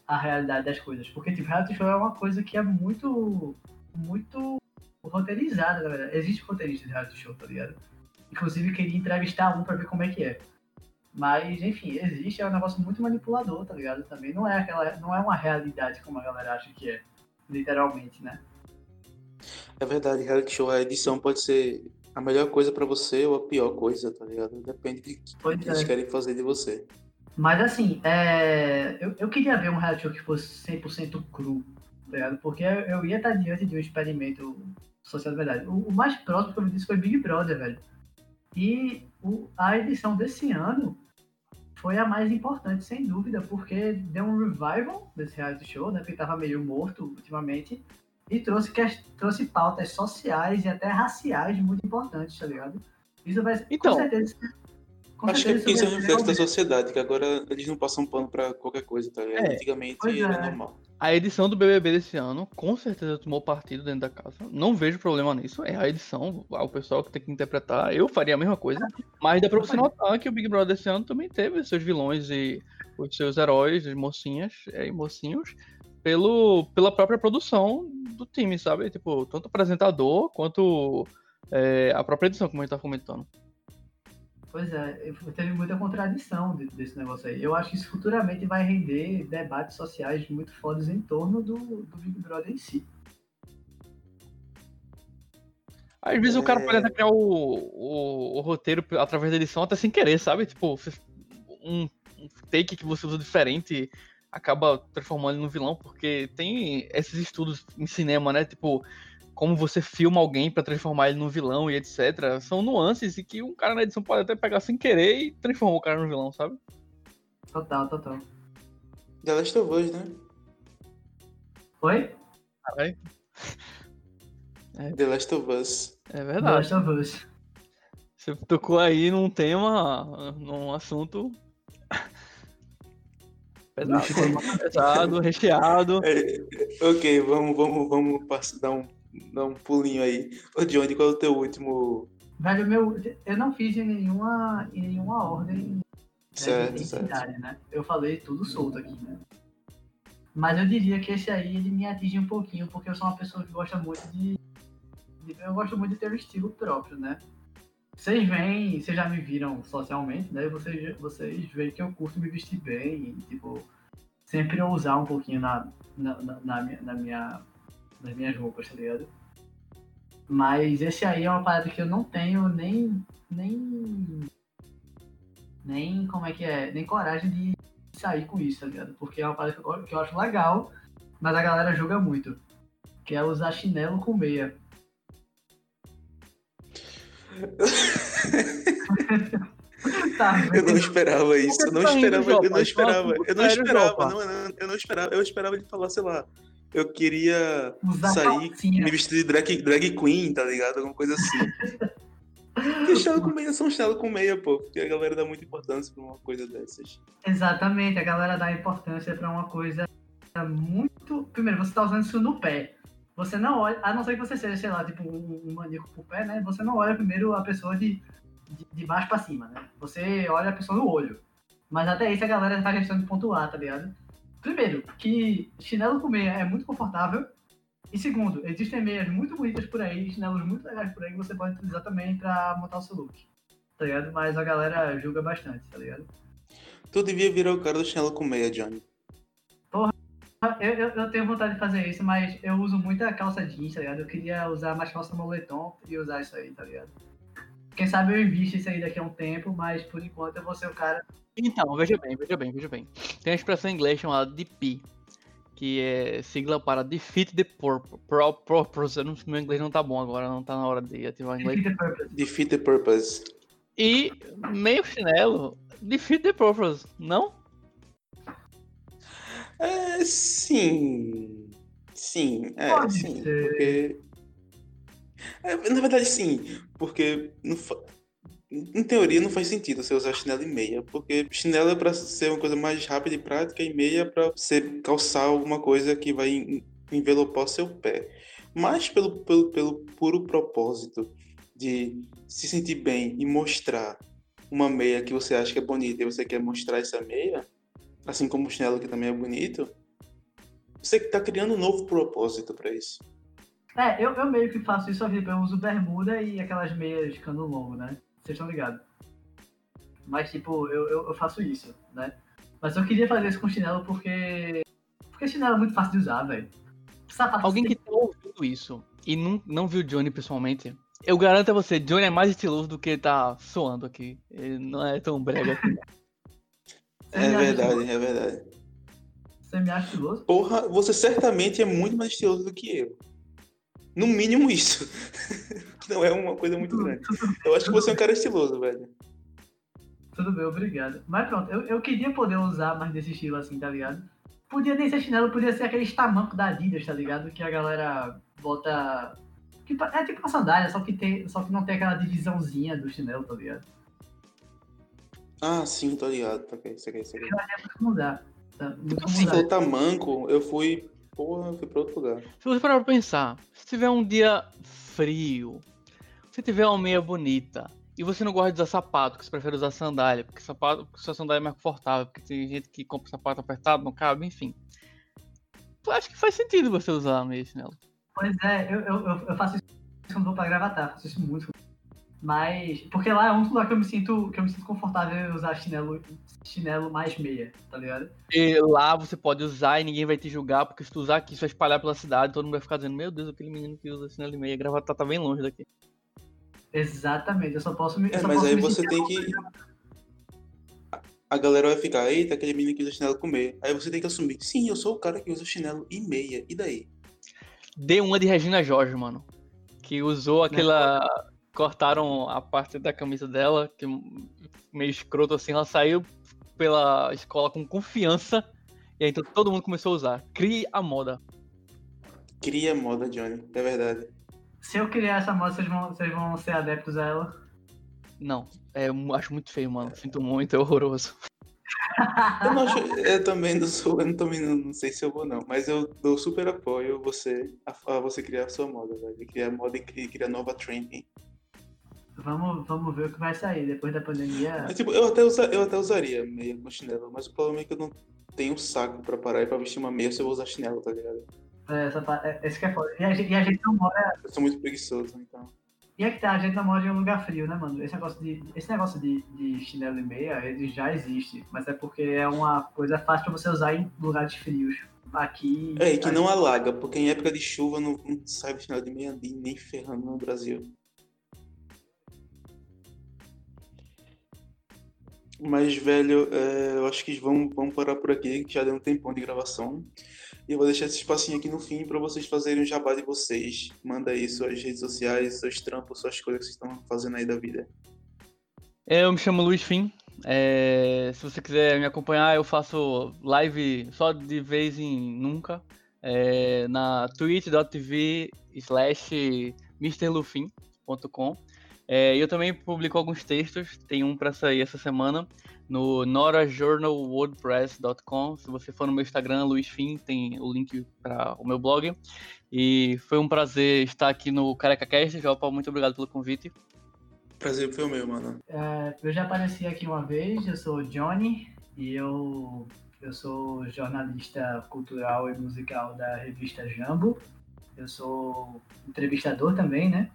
a realidade das coisas. Porque, tipo, reality show é uma coisa que é muito, muito roteirizada, na verdade. Existe roteirista de reality show, tá ligado? Inclusive, queria entrevistar um pra ver como é que é. Mas, enfim, existe, é um negócio muito manipulador, tá ligado? Também não é aquela, não é uma realidade como a galera acha que é, literalmente, né? É verdade, reality show, a edição pode ser a melhor coisa para você ou a pior coisa, tá ligado? Depende do que pois eles é. querem fazer de você. Mas assim, é... eu, eu queria ver um reality show que fosse 100% cru, tá ligado? Porque eu ia estar diante de um experimento social de verdade. O, o mais próximo que eu vi disso foi Big Brother, velho. E o, a edição desse ano foi a mais importante, sem dúvida, porque deu um revival desse reality show, né? Porque tava meio morto ultimamente e trouxe, trouxe pautas sociais e até raciais muito importantes, tá ligado? Isso vai então, com certeza. Com acho certeza que isso é um reflexo da sociedade, que agora eles não passam pano pra qualquer coisa, tá ligado? É, Antigamente era é. normal. A edição do BBB desse ano, com certeza tomou partido dentro da casa. Não vejo problema nisso. É a edição, o pessoal que tem que interpretar. Eu faria a mesma coisa. Mas dá pra você notar que o Big Brother desse ano também teve seus vilões e os seus heróis, as mocinhas e mocinhos pelo, pela própria produção do time, sabe? Tipo, tanto o apresentador quanto é, a própria edição, como a gente tá comentando. Pois é, teve muita contradição desse negócio aí. Eu acho que isso futuramente vai render debates sociais muito fodas em torno do, do Big Brother em si. Às vezes é... o cara pode até criar o, o, o, roteiro através da edição até sem querer, sabe? Tipo, um, um take que você usa diferente acaba transformando ele no vilão, porque tem esses estudos em cinema, né? Tipo, como você filma alguém para transformar ele no vilão e etc. São nuances e que um cara na edição pode até pegar sem querer e transformar o cara no vilão, sabe? Total, total. The Last of Us, né? Oi? Caralho. É. The Last of Us. É verdade. The Last of Us. Você tocou aí num tema, num assunto Pesado, pesado recheado. É, ok, vamos, vamos, vamos dar, um, dar um pulinho aí. Ô, Johnny, qual é o teu último. Velho, meu, eu não fiz em nenhuma, em nenhuma ordem certo, certo. né? Eu falei tudo solto aqui, né? Mas eu diria que esse aí ele me atinge um pouquinho, porque eu sou uma pessoa que gosta muito de. de eu gosto muito de ter um estilo próprio, né? Vocês veem, vocês já me viram socialmente, né? Vocês, vocês veem que eu curto me vestir bem, e, tipo, sempre ousar um pouquinho na, na, na, na, minha, na minha, nas minhas roupas, tá ligado? Mas esse aí é uma parada que eu não tenho nem. nem. nem. como é que é? Nem coragem de sair com isso, tá ligado? Porque é uma parada que eu, que eu acho legal, mas a galera julga muito. Que é usar chinelo com meia. tá, eu não esperava isso, eu não esperava, eu não esperava, eu não esperava, não, eu não esperava, eu esperava ele falar, sei lá, eu queria Usar sair, me vestir de drag, drag queen, tá ligado? Alguma coisa assim. Porque chinelo com meia são chinelo com meia, pô. Porque a galera dá muita importância pra uma coisa dessas. Exatamente, a galera dá importância pra uma coisa muito. Primeiro, você tá usando isso no pé. Você não olha, a não ser que você seja, sei lá, tipo um, maníaco por pé, né? Você não olha primeiro a pessoa de, de, de baixo pra cima, né? Você olha a pessoa no olho. Mas até isso a galera tá questão de pontuar, tá ligado? Primeiro, que chinelo com meia é muito confortável. E segundo, existem meias muito bonitas por aí, chinelos muito legais por aí que você pode utilizar também pra montar o seu look. Tá ligado? Mas a galera julga bastante, tá ligado? Tu devia virar o cara do chinelo com meia, Johnny. Eu, eu, eu, tenho vontade de fazer isso, mas eu uso muita calça jeans, tá ligado? Eu queria usar mais calça moletom e usar isso aí, tá ligado? Quem sabe eu invisto isso aí daqui a um tempo, mas por enquanto eu vou ser o cara. Então, veja bem, veja bem, veja bem. Tem uma expressão em inglês chamada DP, que é sigla para Defeat the Purpose. Pro, purpose. Não, meu inglês não tá bom agora, não tá na hora de ativar o inglês. Defeat the Purpose. Defeat the Purpose. E meio chinelo defeat the purpose, não? É, sim. Sim, é, Pode sim. ser. Porque. É, na verdade, sim. Porque não fa- em teoria não faz sentido você usar chinelo e meia. Porque chinelo é pra ser uma coisa mais rápida e prática, e meia é pra você calçar alguma coisa que vai en- envelopar o seu pé. Mas pelo, pelo, pelo puro propósito de se sentir bem e mostrar uma meia que você acha que é bonita e você quer mostrar essa meia, assim como o chinelo que também é bonito, você tá criando um novo propósito pra isso. É, eu, eu meio que faço isso a vida. Eu uso bermuda e aquelas meias de cano longo, né? Vocês estão ligados. Mas, tipo, eu, eu, eu faço isso, né? Mas eu queria fazer isso com chinelo porque. Porque chinelo é muito fácil de usar, velho. Alguém que tá ouvindo isso e não, não viu Johnny pessoalmente, eu garanto a você, Johnny é mais estiloso do que tá soando aqui. Ele não é tão brega assim. É verdade, é verdade. Você me acha estiloso? Porra, você certamente é muito mais estiloso do que eu. No mínimo isso. Não é uma coisa muito grande. Eu acho que você é um cara estiloso, velho. Tudo bem, obrigado. Mas pronto, eu, eu queria poder usar mais desse estilo assim, tá ligado? Podia nem ser chinelo, podia ser aqueles tamancos da Adidas, tá ligado? Que a galera bota. que é tipo uma sandália, só que, tem, só que não tem aquela divisãozinha do chinelo, tá ligado? Ah, sim, tô ligado. Tá ok, sei, sei. É muito mudar. Tá? Muito Assim, mudar. falou tamanco, eu fui. Porra, eu fui pra outro lugar. Se você parar pra pensar, se tiver um dia frio, se tiver uma meia bonita, e você não gosta de usar sapato, que você prefere usar sandália, porque sapato, porque sua sandália é mais confortável, porque tem gente que compra sapato apertado, não cabe, enfim. Eu acho que faz sentido você usar a meia chinelo. Pois é, eu, eu, eu- eu faço isso quando vou pra gravatar, faço isso muito. Mas. Porque lá é um lugar que eu me sinto, que eu me sinto confortável em usar chinelo, chinelo mais meia, tá ligado? E lá você pode usar e ninguém vai te julgar, porque se tu usar aqui, isso vai espalhar pela cidade, todo mundo vai ficar dizendo, meu Deus, aquele menino que usa chinelo e meia, gravatar tá bem longe daqui. Exatamente, eu só posso me. eu É, só mas posso aí me você tem que. A galera vai ficar, eita, aquele menino que usa chinelo com meia. Aí você tem que assumir, sim, eu sou o cara que usa chinelo e meia. E daí? Dê uma de Regina Jorge, mano. Que usou aquela. Cortaram a parte da camisa dela, que meio escroto assim, ela saiu pela escola com confiança. E aí então todo mundo começou a usar. Crie a moda. Cria moda, Johnny. É verdade. Se eu criar essa moda, vocês vão, vocês vão ser adeptos a ela. Não, é, eu acho muito feio, mano. Sinto muito, é horroroso. Eu, não acho, eu também não sou, eu não, também não, não sei se eu vou não, mas eu dou super apoio você a, a você criar a sua moda, velho. Criar moda e cri- criar nova trending. Vamos, vamos ver o que vai sair depois da pandemia. Mas, tipo, eu até, usa, eu até usaria meia com chinelo, mas o problema é que eu não tenho saco pra parar e pra vestir uma meia se eu vou usar chinelo, tá ligado? É, essa, é, esse que é foda. E a, gente, e a gente não mora. Eu sou muito preguiçoso, então. E é que tá, a gente não mora em um lugar frio, né, mano? Esse negócio de, esse negócio de, de chinelo e meia, ele já existe. Mas é porque é uma coisa fácil pra você usar em lugares frios. Aqui. É, e que aqui- não alaga, porque em época de chuva não, não sai chinelo de meia nem ferrando no Brasil. Mas, velho, é, eu acho que vamos, vamos parar por aqui, que já deu um tempão de gravação. E eu vou deixar esse espacinho aqui no fim para vocês fazerem o jabá de vocês. Manda aí suas redes sociais, seus trampos, suas coisas que vocês estão fazendo aí da vida. Eu me chamo Luiz Fim. É, se você quiser me acompanhar, eu faço live só de vez em nunca. é, na twitch.tv slash mrlufim.com. É, eu também publico alguns textos, tem um para sair essa semana no norajournalwordpress.com. Se você for no meu Instagram, Luiz Fim, tem o link para o meu blog. E foi um prazer estar aqui no CarecaCast. Jopa, muito obrigado pelo convite. Prazer foi o meu, mano. É, eu já apareci aqui uma vez, eu sou o Johnny e eu, eu sou jornalista cultural e musical da revista Jambo. Eu sou entrevistador também, né?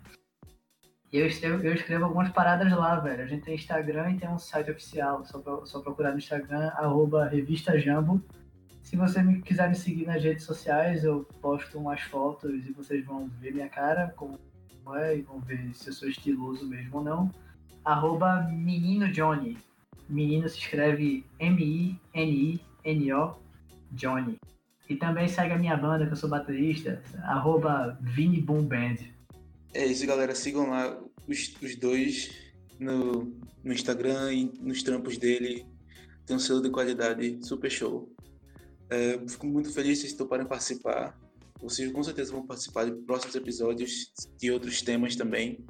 E eu escrevo, eu escrevo algumas paradas lá, velho. A gente tem Instagram e tem um site oficial. Só, pro- só procurar no Instagram, arroba. Se você me, quiser me seguir nas redes sociais, eu posto umas fotos e vocês vão ver minha cara, como é, e vão ver se eu sou estiloso mesmo ou não arroba Menino Johnny. Menino se escreve M-I-N-I-N-O Johnny. E também segue a minha banda, que eu sou baterista, arroba Vini Boom Band. É isso, galera. Sigam lá os, os dois no, no Instagram e nos trampos dele. Tem um selo de qualidade super show. É, fico muito feliz que vocês toparem participar. Vocês com certeza vão participar de próximos episódios e outros temas também.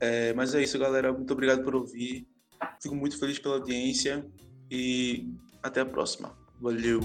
É, mas é isso, galera. Muito obrigado por ouvir. Fico muito feliz pela audiência e até a próxima. Valeu!